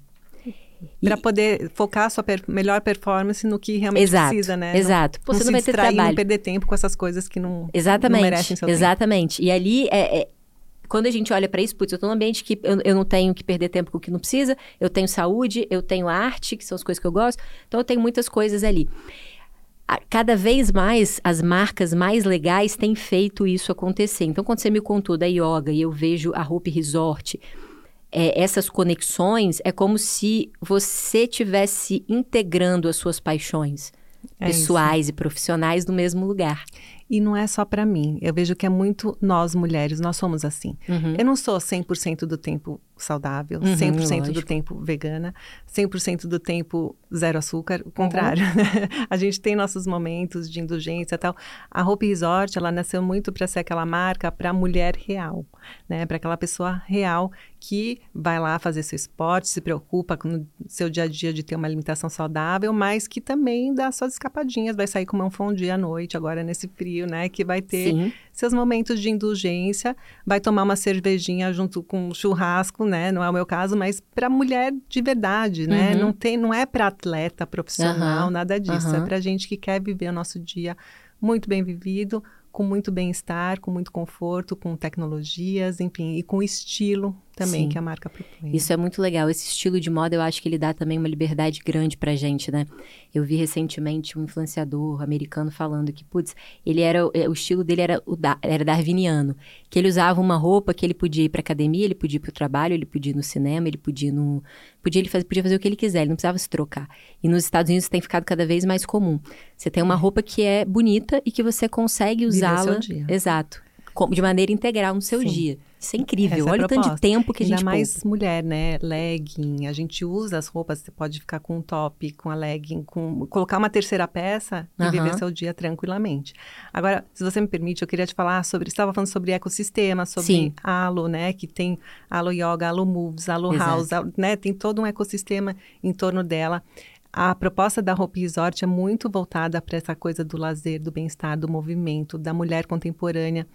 Para poder focar a sua per melhor performance no que realmente exato, precisa, né? Exato. Pô, não, você não, vai ter trabalho. não perder tempo com essas coisas que não, exatamente, não merecem seu Exatamente. Tempo. E ali é, é, quando a gente olha para isso, putz, eu estou num ambiente que eu, eu, não tenho que perder tempo com o que não precisa, eu tenho saúde, eu tenho arte, que são as coisas que eu gosto, então eu tenho muitas coisas ali. Cada vez mais as marcas mais legais têm feito isso acontecer. Então, quando você me contou da yoga e eu vejo a Hope Resort, é, essas conexões, é como se você tivesse integrando as suas paixões é pessoais isso. e profissionais no mesmo lugar. E não é só para mim. Eu vejo que é muito nós mulheres, nós somos assim. Uhum. Eu não sou 100% do tempo saudável, uhum, 100% lógico. do tempo vegana, 100% do tempo zero açúcar, o contrário. Uhum. a gente tem nossos momentos de indulgência e tal. A Hope Resort, ela nasceu muito para ser aquela marca para mulher real, né? Para aquela pessoa real que vai lá fazer seu esporte, se preocupa com o seu dia a dia de ter uma alimentação saudável, mas que também dá suas escapadinhas, vai sair comer um fondue à noite, agora nesse frio, né? Que vai ter Sim. seus momentos de indulgência, vai tomar uma cervejinha junto com um churrasco, né? Não é o meu caso, mas para mulher de verdade, né? Uhum. Não tem, não é para atleta profissional, uhum. nada disso. É uhum. É para gente que quer viver o nosso dia muito bem vivido, com muito bem-estar, com muito conforto, com tecnologias, enfim, e com estilo também Sim. que a marca propõe. Isso é muito legal. Esse estilo de moda, eu acho que ele dá também uma liberdade grande pra gente, né? Eu vi recentemente um influenciador americano falando que, putz, ele era o estilo dele era o da, era darwiniano, que ele usava uma roupa que ele podia ir pra academia, ele podia ir pro trabalho, ele podia ir no cinema, ele podia ir no podia ele fazer, podia fazer o que ele quiser, ele não precisava se trocar. E nos Estados Unidos tem ficado cada vez mais comum. Você tem uma roupa que é bonita e que você consegue usá-la, exato, de maneira integral no seu Sim. dia. Isso é incrível. Essa é Olha é o tanto de tempo que a gente Ainda mais poupa. mulher, né? Legging. A gente usa as roupas, você pode ficar com um top, com a legging, com colocar uma terceira peça e viver seu dia tranquilamente. Agora, se você me permite, eu queria te falar sobre, estava falando sobre ecossistema, sobre Sim. Alo, né, que tem Alo Yoga, Alo Moves, Alo Exato. House, né? Tem todo um ecossistema em torno dela. A proposta da Hope Resort é muito voltada para essa coisa do lazer, do bem-estar, do movimento, da mulher contemporânea.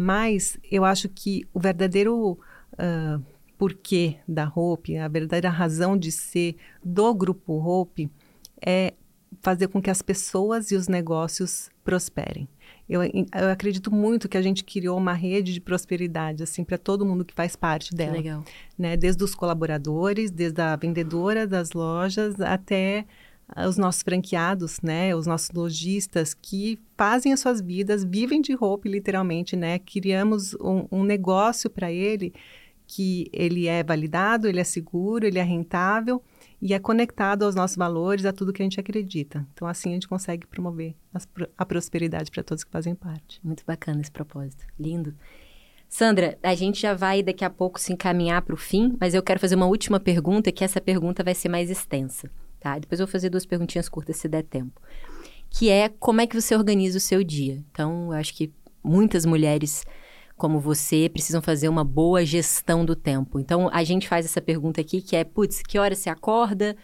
Mas eu acho que o verdadeiro uh, porquê da Hope, a verdadeira razão de ser do grupo Hope é fazer com que as pessoas e os negócios prosperem. Eu, eu acredito muito que a gente criou uma rede de prosperidade assim para todo mundo que faz parte dela. Que legal. Né? Desde os colaboradores, desde a vendedora das lojas até os nossos franqueados, né, os nossos lojistas que fazem as suas vidas, vivem de roupa literalmente, né? Criamos um, um negócio para ele que ele é validado, ele é seguro, ele é rentável e é conectado aos nossos valores, a tudo que a gente acredita. Então assim a gente consegue promover as, a prosperidade para todos que fazem parte. Muito bacana esse propósito, lindo. Sandra, a gente já vai daqui a pouco se encaminhar para o fim, mas eu quero fazer uma última pergunta, que essa pergunta vai ser mais extensa tá? Depois eu vou fazer duas perguntinhas curtas se der tempo. Que é como é que você organiza o seu dia. Então, eu acho que muitas mulheres como você precisam fazer uma boa gestão do tempo. Então, a gente faz essa pergunta aqui que é, putz, que hora você acorda?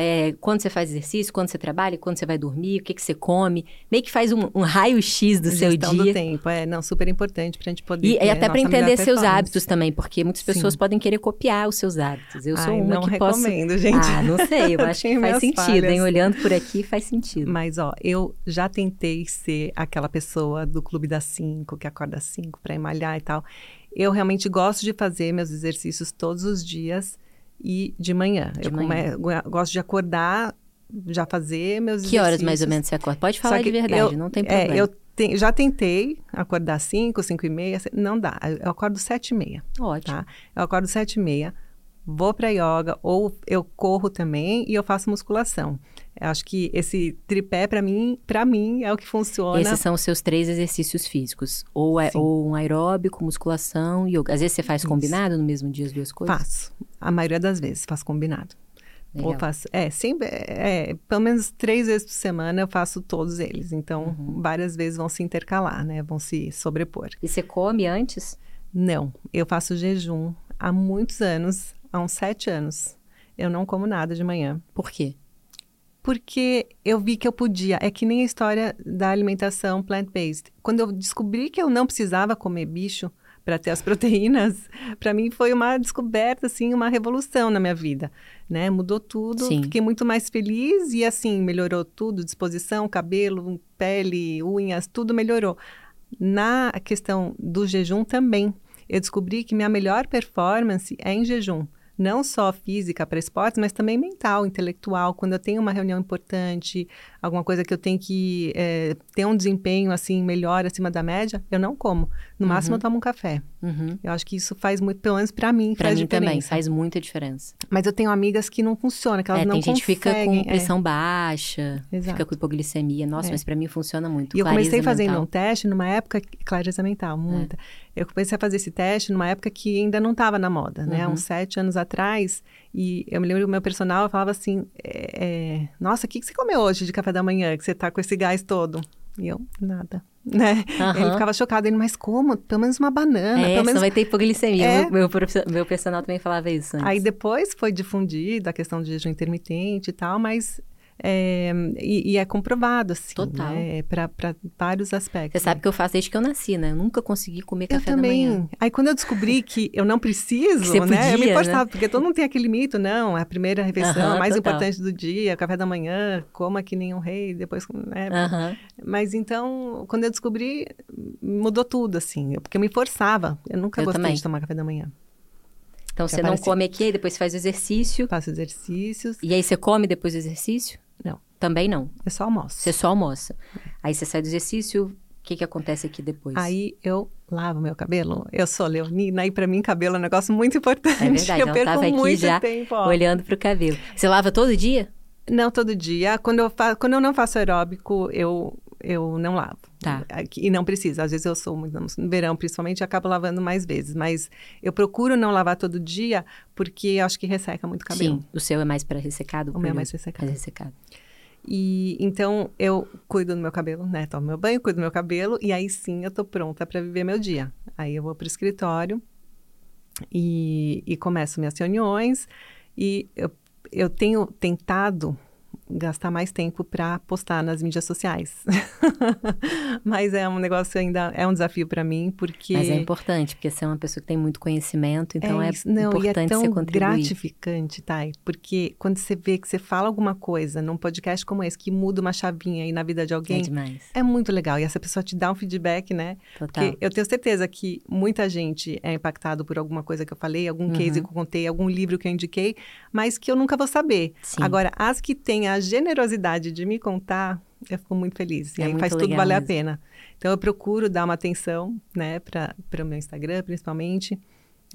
É, quando você faz exercício, quando você trabalha, quando você vai dormir, o que, que você come. Meio que faz um, um raio-x do Gestão seu dia. do tempo, é, não, super importante para a gente poder. E, e até para entender seus hábitos também, porque muitas pessoas Sim. podem querer copiar os seus hábitos. Eu sou Ai, uma não que recomendo, posso... gente. Ah, não sei, eu acho que faz sentido, falhas. hein? Olhando por aqui faz sentido. Mas, ó, eu já tentei ser aquela pessoa do clube das cinco, que acorda às cinco para malhar e tal. Eu realmente gosto de fazer meus exercícios todos os dias e de manhã. De eu manhã. Come, gosto de acordar já fazer meus Que horas mais ou menos você acorda? Pode falar de verdade, eu, não tem problema. É, eu te, já tentei acordar 5, 5 e meia, não dá. Eu acordo 7 e meia. Ótimo. Tá? Eu acordo 7 e meia, vou para yoga, ou eu corro também e eu faço musculação. Acho que esse tripé, para mim, para mim, é o que funciona. Esses são os seus três exercícios físicos. Ou, é, ou um aeróbico, musculação e yoga. Às vezes você faz Isso. combinado no mesmo dia as duas coisas? Faço. A maioria das vezes faço combinado. Legal. Ou faço, é, sempre, é, pelo menos três vezes por semana eu faço todos eles. Então, uhum. várias vezes vão se intercalar, né? Vão se sobrepor. E você come antes? Não, eu faço jejum há muitos anos, há uns sete anos. Eu não como nada de manhã. Por quê? Porque eu vi que eu podia. É que nem a história da alimentação plant-based. Quando eu descobri que eu não precisava comer bicho, para ter as proteínas, para mim foi uma descoberta, assim, uma revolução na minha vida, né? Mudou tudo, Sim. fiquei muito mais feliz e, assim, melhorou tudo, disposição, cabelo, pele, unhas, tudo melhorou. Na questão do jejum também, eu descobri que minha melhor performance é em jejum não só física para esportes, mas também mental, intelectual. Quando eu tenho uma reunião importante, alguma coisa que eu tenho que é, ter um desempenho assim melhor acima da média, eu não como. No uhum. máximo eu tomo um café. Uhum. Eu acho que isso faz muito, pelo menos para mim, pra faz mim diferença. também faz muita diferença. Mas eu tenho amigas que não funciona, que elas é, não tem conseguem. gente que fica com é. pressão baixa, Exato. fica com hipoglicemia. Nossa, É. mas para mim funciona muito. E eu comecei fazendo mental. um teste numa época, clareza mental, muita. Eu comecei a fazer esse teste numa época que ainda não estava na moda, né? Uhum. Uns sete anos atrás. E eu me lembro que o meu personal falava assim: é, é, Nossa, o que, que você comeu hoje de café da manhã? Que você tá com esse gás todo? E eu, nada. Né? Aham. Ele ficava chocado, ele, mas como? Pelo menos uma banana. É, pelo menos... vai ter hipoglicemia. É. Meu, meu, meu personal também falava isso antes. Aí depois foi difundida a questão de jejum intermitente e tal, mas. É, e, e é comprovado, assim, Total. né? Para vários aspectos. Você sabe que eu faço desde que eu nasci, né? Eu nunca consegui comer Eu café da também. manhã. Aí quando eu descobri que eu não preciso, né? eu me podia, forçava, né? porque todo mundo tem aquele mito, não, é a primeira refeição, Aham, a mais total. importante do dia, café da manhã, coma que nem um rei, depois, né? Aham. Mas então, quando eu descobri, mudou tudo, assim, porque eu me forçava. Eu nunca Eu gostei também. de tomar café da manhã. Então você não come aqui, aí depois faz o exercício. Faço exercícios. E aí você come depois do exercício? Também não. Eu só almoço. Você só almoça. Aí você sai do exercício, o que, que acontece aqui depois? Aí eu lavo meu cabelo. Eu sou leonina e para mim cabelo é um negócio muito importante. É verdade, eu perco aqui muito já tempo, ó. olhando pro cabelo. Você lava todo dia? Não todo dia. Quando eu, fa... Quando eu não faço aeróbico, eu, eu não lavo. Tá. E não precisa. Às vezes eu sou muito no verão, principalmente, acabo lavando mais vezes. Mas eu procuro não lavar todo dia porque acho que resseca muito o cabelo. Sim. O seu é mais para ressecado? O meu é mais ressecado. Mais ressecado. E então eu cuido do meu cabelo, né? Tomo meu banho, cuido do meu cabelo e aí sim eu tô pronta para viver meu dia. Aí eu vou pro escritório e, e começo minhas reuniões e eu, eu tenho tentado gastar mais tempo para postar nas mídias sociais. Mas é um negócio ainda, é um desafio para mim, porque... Mas é importante, porque você é uma pessoa que tem muito conhecimento, então é, é não, importante e é tão você contribuir. gratificante, Thay, porque quando você vê que você fala alguma coisa num podcast como esse, que muda uma chavinha aí na vida de alguém, é, demais. é muito legal. E essa pessoa te dá um feedback, né? Total. Porque eu tenho certeza que muita gente é impactado por alguma coisa que eu falei, algum uhum. case que eu contei, algum livro que eu indiquei, mas que eu nunca vou saber. Sim. Agora, as que têm a generosidade de me contar, eu fico muito feliz. E É aí faz tudo valer a mesmo. pena. Então eu procuro dar uma atenção, né, para o meu Instagram, principalmente.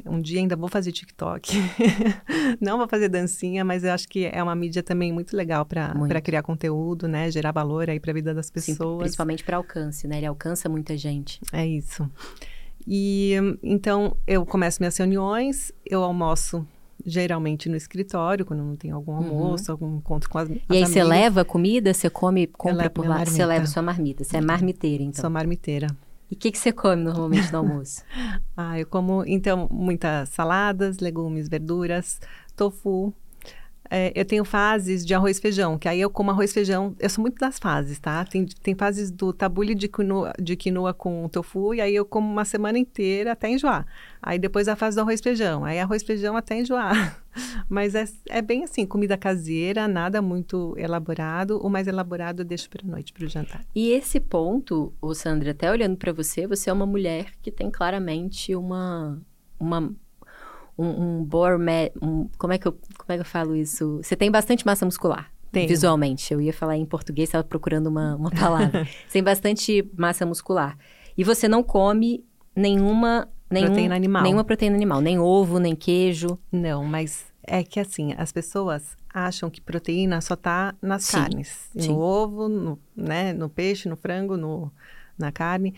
Um dia ainda vou fazer TikTok. Não vou fazer dancinha, mas eu acho que é uma mídia também muito legal para criar conteúdo, né? Gerar valor aí para a vida das Sim, pessoas. principalmente para alcance, né? Ele alcança muita gente. É isso. E então eu começo minhas reuniões, eu almoço geralmente no escritório, quando não tem algum almoço, algum encontro com as, Uhum. E as aí você leva comida, você come, compra por lá, você marmita. leva sua marmita. Você é marmiteira, então. Sou marmiteira. E o que, que você come normalmente no almoço? Ah, eu como, então, muitas saladas, legumes, verduras, tofu. É, eu tenho fases de arroz e feijão, que aí eu como arroz e feijão. Eu sou muito das fases, tá? Tem, tem fases do tabule de quinoa, de quinoa com tofu, e aí eu como uma semana inteira até enjoar. Aí depois a fase do arroz feijão. Aí arroz feijão até enjoar. Mas é, é bem assim, comida caseira, nada muito elaborado. O mais elaborado eu deixo para noite, para o jantar. E esse ponto, ô Sandra, até olhando para você, você é uma mulher que tem claramente uma uma um, um um, como é que eu como é que eu falo isso? Você tem bastante massa muscular. Tenho. Visualmente, eu ia falar em português, estava procurando uma, uma palavra. você tem bastante massa muscular. E você não come nenhuma, nenhum, Proteína animal. nenhuma proteína animal, nem ovo, nem queijo. Não, mas é que assim, as pessoas acham que proteína só tá nas Sim, carnes. sim. No ovo, no, né, no peixe, no frango, no, na carne.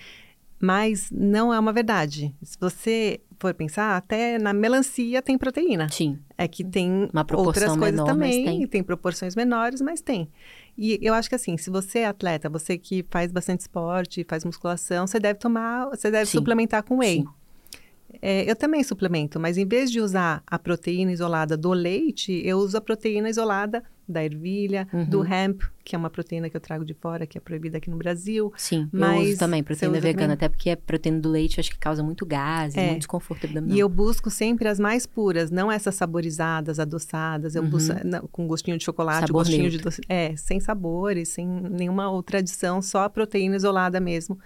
Mas não é uma verdade. Se você for pensar, até na melancia tem proteína. Sim. É que tem outras coisas menor, também, tem. proporções menores, mas tem. E eu acho que assim, se você é atleta, você que faz bastante esporte, faz musculação, você deve tomar, você deve Sim, suplementar com whey. sim. É, eu também suplemento, mas em vez de usar a proteína isolada do leite, eu uso a proteína isolada da ervilha, Uhum. do hemp, que é uma proteína que eu trago de fora, que é proibida aqui no Brasil. Sim, eu Mas uso também proteína vegana, também? até porque a proteína do leite eu acho que causa muito gases, É. muito desconforto abdominal. E eu busco sempre as mais puras, não essas saborizadas, adoçadas. Eu Uhum. busco não, com gostinho de chocolate, Sabor gostinho neutro. de doce. É, sem sabores, sem nenhuma outra adição, só a proteína isolada mesmo.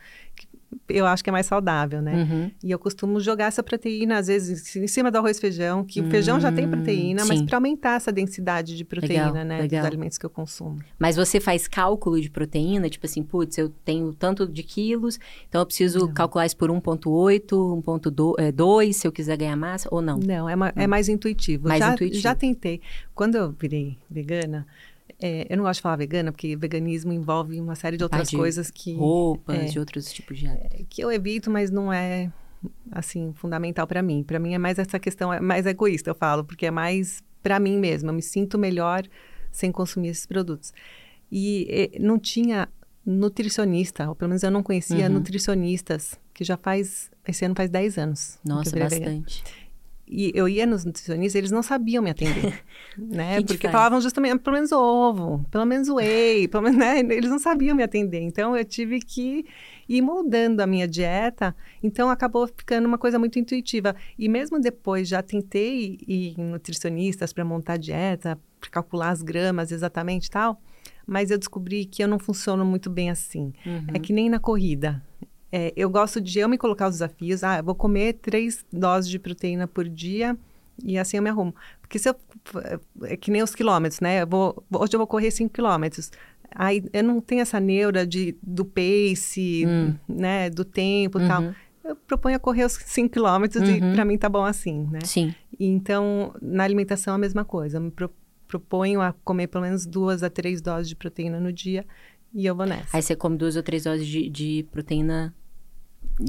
Eu acho que é mais saudável, né? Uhum. E eu costumo jogar essa proteína, às vezes, em cima do arroz feijão, que o feijão já tem Hum, proteína, mas sim. para aumentar essa densidade de proteína, Legal, né? legal. Dos alimentos que eu consumo. Mas você faz cálculo de proteína, tipo assim, putz, eu tenho tanto de quilos, então eu preciso Não. calcular isso por 1,8, 1,2, se eu quiser ganhar massa, ou não? Não, é, ma- é mais intuitivo. Mais já, intuitivo. já tentei. Quando eu virei vegana, é, eu não gosto de falar vegana, porque veganismo envolve uma série de outras de coisas que, Roupas, é. de outros tipos de hábitos. que eu evito, mas não é assim fundamental para mim. Para mim é mais essa questão, é mais egoísta, eu falo, porque é mais para mim mesma. Eu me sinto melhor sem consumir esses produtos. E eh, não tinha nutricionista, ou pelo menos eu não conhecia Uhum. nutricionistas, que já faz, esse ano faz 10 anos. Nossa, virei vegana. E eu ia nos nutricionistas, eles não sabiam me atender, né? Que que Porque falavam justamente, pelo menos ovo, pelo menos whey, pelo menos, né? Eles não sabiam me atender. Então, eu tive que ir moldando a minha dieta. Então, acabou ficando uma coisa muito intuitiva. E mesmo depois, já tentei ir em nutricionistas para montar dieta, para calcular as gramas exatamente e tal. Mas eu descobri que eu não funciono muito bem assim. Uhum. É que nem na corrida. É, eu gosto de eu me colocar os desafios. Ah, eu vou comer três doses de proteína por dia E assim eu me arrumo. Porque se eu. É que nem os quilômetros, né? Eu vou, hoje eu vou correr 5 quilômetros. Aí eu não tenho essa neura de, do pace, hum. né? Do tempo e uhum. tal. Eu proponho a correr os 5 quilômetros uhum. e para mim tá bom assim, né? Sim. Então, na alimentação é a mesma coisa. Eu me pro, proponho a comer pelo menos duas a três doses de proteína no dia e eu vou nessa. Aí você come duas ou três doses de, de proteína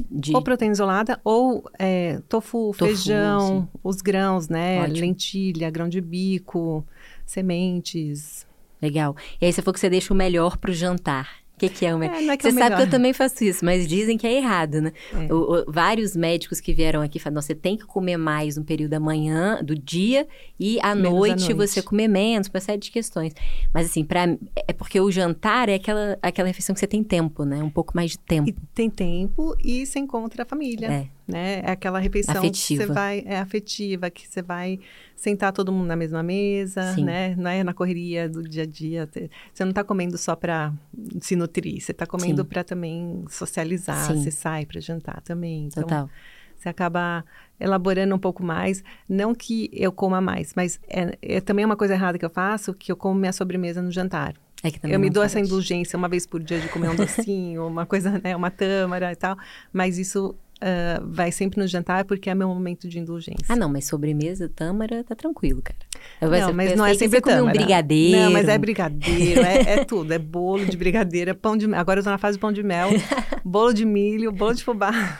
de... Ou proteína isolada, ou é, tofu, tofu, feijão, sim. os grãos, né? Ótimo. Lentilha, grão de bico, sementes. Legal. E aí você falou que você deixa o melhor para o jantar que, que é o melhor? É, é que é você é sabe que eu também faço isso, mas dizem que é errado, né? É. O, o, vários médicos que vieram aqui falam, você tem que comer mais no período da manhã, do dia, e à noite, noite, você comer menos, uma série de questões. Mas assim, pra, é porque o jantar é aquela, aquela refeição que você tem tempo, né? Um pouco mais de tempo. E tem tempo e você encontra a família. É. Né? É aquela refeição afetiva. que você vai, é afetiva, que você vai sentar todo mundo na mesma mesa, Sim. né? Não é na correria do dia a dia. Você não está comendo só para se nutrir, você está comendo para também socializar, Sim. você sai para jantar também. Então, Total. Você acaba elaborando um pouco mais. Não que eu coma mais, mas é, é também uma coisa errada que eu faço, que eu como minha sobremesa no jantar. É eu me dou pode. essa indulgência uma vez por dia de comer um docinho, uma coisa, né, uma tâmara e tal, mas isso uh, vai sempre no jantar porque é meu momento de indulgência. Ah, não, mas sobremesa, tâmara, tá tranquilo, cara. Não, mas não é sempre tâmara. um brigadeiro. Não, mas é brigadeiro, é, é, tudo. É bolo de brigadeiro, é pão de mel. Agora eu tô na fase de pão de mel, bolo de milho, bolo de fubá.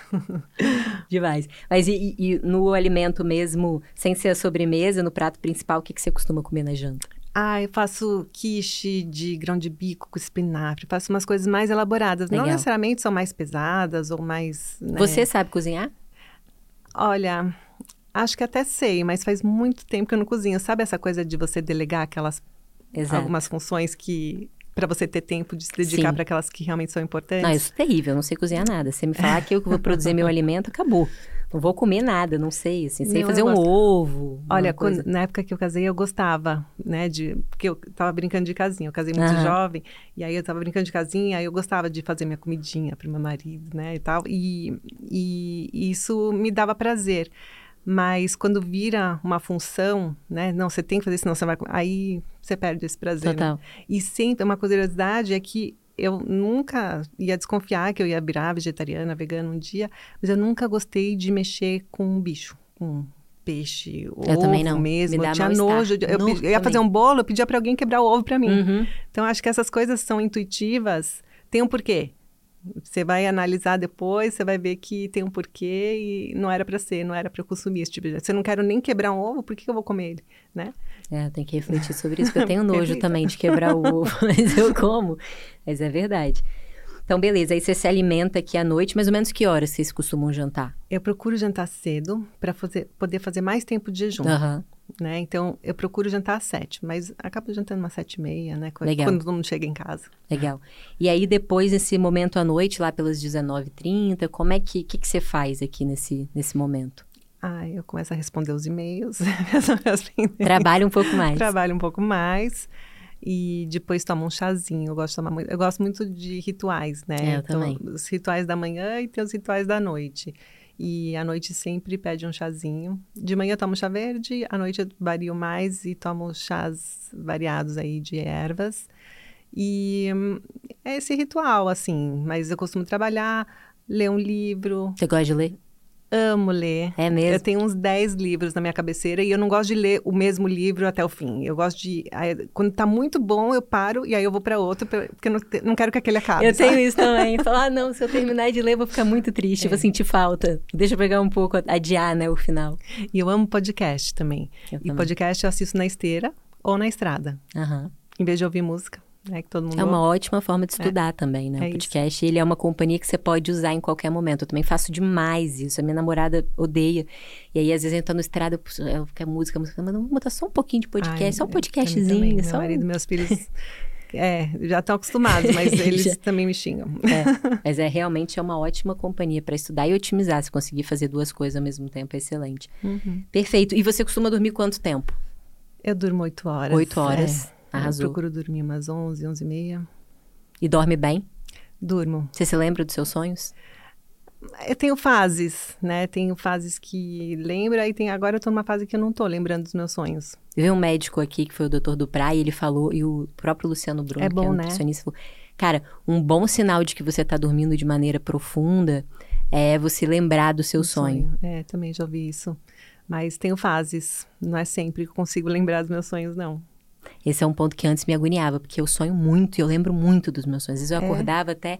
Demais. Mas e, e, no alimento mesmo, sem ser a sobremesa, no prato principal, o que, que você costuma comer na janta? Ah, eu faço quiche de grão de bico com espinafre, faço umas coisas mais elaboradas. Legal. Não necessariamente são mais pesadas ou mais. Né? Você sabe cozinhar? Olha, acho que até sei, mas faz muito tempo que eu não cozinho. Sabe essa coisa de você delegar aquelas Exato. algumas funções que para você ter tempo de se dedicar para aquelas que realmente são importantes? Não, isso é terrível, eu não sei cozinhar nada. Se me falar que eu vou produzir meu alimento, acabou. Não vou comer nada, não sei, assim, sei fazer um ovo. Olha, quando, na época que eu casei, eu gostava, né, de... Porque eu tava brincando de casinha, eu casei muito uhum. jovem, e aí eu tava brincando de casinha, aí eu gostava de fazer minha comidinha para meu marido, né, e tal, e, e, e isso me dava prazer. Mas quando vira uma função, né? Não, você tem que fazer, senão você vai. Aí você perde esse prazer. Né? Total. Né? E sempre, uma curiosidade é que eu nunca ia desconfiar que eu ia virar vegetariana, vegana um dia, mas eu nunca gostei de mexer com um bicho, com peixe, eu ovo também não. mesmo. Me eu tinha nojo. Eu, eu, ia fazer um bolo, eu pedia para alguém quebrar o ovo para mim. Uhum. Então acho que essas coisas são intuitivas, tem um porquê. Você vai analisar depois, você vai ver que tem um porquê e não era para ser, não era para consumir esse tipo de. Se eu não quero nem quebrar um ovo, por que, que eu vou comer ele, né? É, tem que refletir sobre isso, porque eu tenho nojo também de quebrar o ovo, mas eu como. Mas é verdade. Então, beleza. Aí você se alimenta aqui à noite, mais ou menos que horas vocês costumam jantar? Eu procuro jantar cedo para poder fazer mais tempo de jejum. Uhum. Né? Então, eu procuro jantar às sete, mas acabo jantando umas sete e meia, né? Quando, Legal. quando todo mundo chega em casa. Legal. E aí, depois, esse momento à noite, lá pelas 19h30, como é que, que, que você faz aqui nesse, nesse momento? Ah, eu começo a responder os e-mails. Trabalho um pouco mais. Trabalho um pouco mais. E depois tomo um chazinho. Eu gosto, de tomar muito, eu gosto muito de rituais, né? É, eu então, também. Os rituais da manhã e tem os rituais da noite. E à noite sempre pede um chazinho. De manhã eu tomo chá verde, à noite eu vario mais e tomo chás variados aí de ervas. E hum, é esse ritual, assim. Mas eu costumo trabalhar, ler um livro. Você gosta de ler? Amo ler. É mesmo? Eu tenho uns 10 livros na minha cabeceira e eu não gosto de ler o mesmo livro até o fim. Eu gosto de. Aí, quando tá muito bom, eu paro e aí eu vou para outro, porque eu não, não quero que aquele acabe. Eu sabe? tenho isso também. Falar, ah, não, se eu terminar de ler, eu vou ficar muito triste, é. vou sentir falta. Deixa eu pegar um pouco, adiar, né, o final. E eu amo podcast também. Eu e também. podcast eu assisto na esteira ou na estrada. Uhum. Em vez de ouvir música. É, que todo mundo é uma ótima forma de estudar é. também, né? É o podcast, isso. ele é uma companhia que você pode usar em qualquer momento. Eu também faço demais isso. A minha namorada odeia. E aí, às vezes, eu tô no estrada, eu quero música, música, mas vamos botar só um pouquinho de podcast, Ai, só um podcastzinho. Também, só meu marido meus filhos... É, já estão acostumados, mas eles também me xingam. É, mas é realmente é uma ótima companhia para estudar e otimizar. Se conseguir fazer duas coisas ao mesmo tempo, é excelente. Uhum. Perfeito. E você costuma dormir quanto tempo? Eu durmo oito horas. Oito horas. É. Arrasou. Eu procuro dormir umas 11, 11 e meia. E dorme bem? Durmo. Você se lembra dos seus sonhos? Eu tenho fases, né? Tenho fases que lembra e tem agora eu tô numa fase que eu não tô lembrando dos meus sonhos. Veio um médico aqui que foi o doutor do Praia, ele falou e o próprio Luciano Bruno, é bom, que é um né? nutricionista, falou: "Cara, um bom sinal de que você tá dormindo de maneira profunda é você lembrar do seu sonho. sonho. É, também já ouvi isso. Mas tenho fases, não é sempre que consigo lembrar dos meus sonhos, não. Esse é um ponto que antes me agoniava, porque eu sonho muito e eu lembro muito dos meus sonhos. Às vezes eu é. acordava até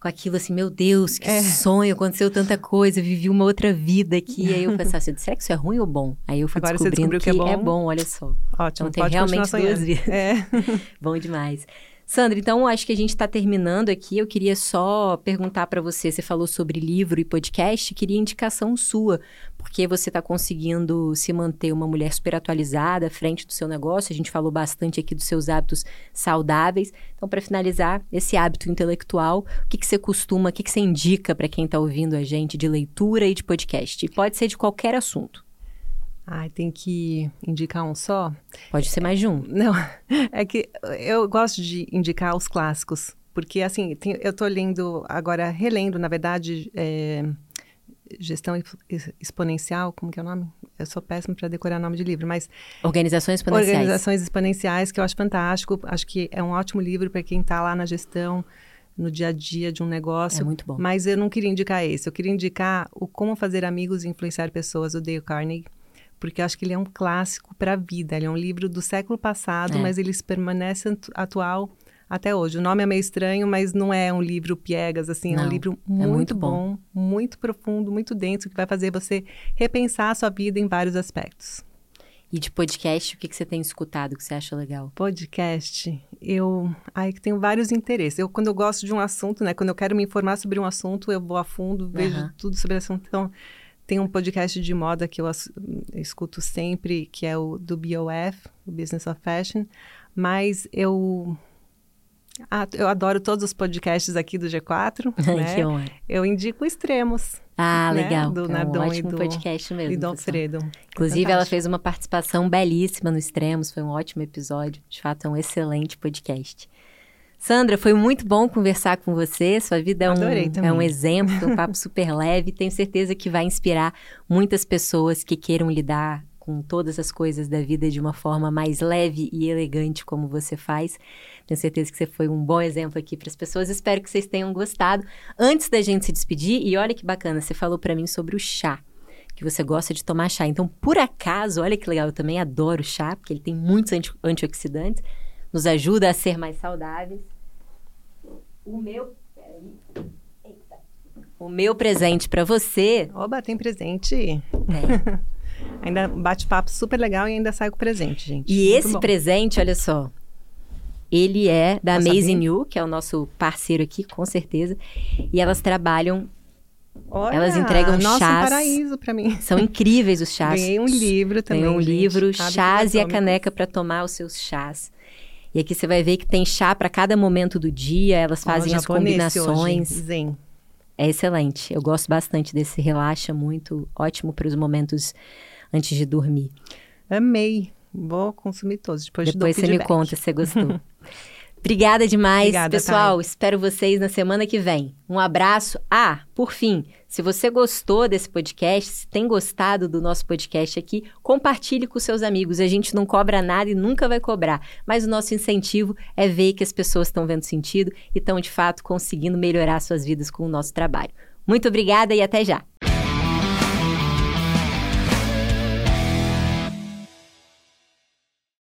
com aquilo assim, meu Deus, que é. sonho, aconteceu tanta coisa, vivi uma outra vida aqui. Aí eu pensava assim, será que isso é ruim ou bom? Aí eu fui Agora descobrindo que, que, é bom. é bom, olha só. Ótimo, então tem realmente duas vidas. É. bom demais. Sandra, então acho que a gente está terminando aqui. Eu queria só perguntar para você. Você falou sobre livro e podcast, queria indicação sua, porque você está conseguindo se manter uma mulher super atualizada à frente do seu negócio. A gente falou bastante aqui dos seus hábitos saudáveis. Então, para finalizar, esse hábito intelectual, o que, que você costuma, o que, que você indica para quem está ouvindo a gente de leitura e de podcast? E pode ser de qualquer assunto. Ai, tem que indicar um só? Pode ser mais de um. Não, é que eu gosto de indicar os clássicos. Porque, assim, tem, eu estou lendo, agora relendo, na verdade, é, Gestão Exponencial, como que é o nome? Eu sou péssima para decorar o nome de livro, mas... Organizações Exponenciais. Organizações Exponenciais, que eu acho fantástico. Acho que é um ótimo livro para quem está lá na gestão, no dia a dia de um negócio. É muito bom. Mas eu não queria indicar esse. Eu queria indicar o Como Fazer Amigos e Influenciar Pessoas, do Dale Carnegie porque acho que ele é um clássico para a vida. Ele é um livro do século passado, é. mas ele permanece atual até hoje. O nome é meio estranho, mas não é um livro piegas, assim, não, é um livro muito, é muito bom, bom, muito profundo, muito denso, que vai fazer você repensar a sua vida em vários aspectos. E de podcast, o que, que você tem escutado que você acha legal? Podcast, eu ai, tenho vários interesses. Eu, quando eu gosto de um assunto, né? Quando eu quero me informar sobre um assunto, eu vou a fundo, vejo uhum. tudo sobre o assunto. Então, tem um podcast de moda que eu escuto sempre, que é o do BOF, o Business of Fashion, mas eu ah, eu adoro todos os podcasts aqui do G4. né? que honra. Eu indico Extremos. Ah, né? legal. Do é um Nardon ótimo e do, podcast mesmo. E do Alfredo. Inclusive, ela fez uma participação belíssima no Extremos. Foi um ótimo episódio. De fato, é um excelente podcast. Sandra, foi muito bom conversar com você. Sua vida é um, é um exemplo, um papo super leve. Tenho certeza que vai inspirar muitas pessoas que queiram lidar com todas as coisas da vida de uma forma mais leve e elegante, como você faz. Tenho certeza que você foi um bom exemplo aqui para as pessoas. Espero que vocês tenham gostado. Antes da gente se despedir, e olha que bacana, você falou para mim sobre o chá que você gosta de tomar chá. Então, por acaso, olha que legal, eu também adoro chá, porque ele tem muitos anti antioxidantes nos ajuda a ser mais saudáveis. O meu. Eita. O meu presente para você. Oba, tem presente. Tem. ainda bate-papo super legal e ainda sai com presente, gente. E Muito esse bom. presente, olha só. Ele é da Nossa, Amazing You, que é o nosso parceiro aqui, com certeza. E elas trabalham Olha, Elas entregam nossa, chás. Um paraíso para mim. São incríveis os chás. Ganhei um livro também. Ganhei um gente. livro, chás e a caneca para tomar os seus chás. E aqui você vai ver que tem chá para cada momento do dia, elas fazem oh, as combinações. Zen. É excelente. Eu gosto bastante desse relaxa muito, ótimo para os momentos antes de dormir. Amei. Vou consumir todos. Depois, Depois você me conta se você gostou. Obrigada demais, Obrigada, pessoal. Thay. Espero vocês na semana que vem. Um abraço. Ah, por fim, se você gostou desse podcast, se tem gostado do nosso podcast aqui, compartilhe com seus amigos. A gente não cobra nada e nunca vai cobrar, mas o nosso incentivo é ver que as pessoas estão vendo sentido e estão de fato conseguindo melhorar suas vidas com o nosso trabalho. Muito obrigada e até já.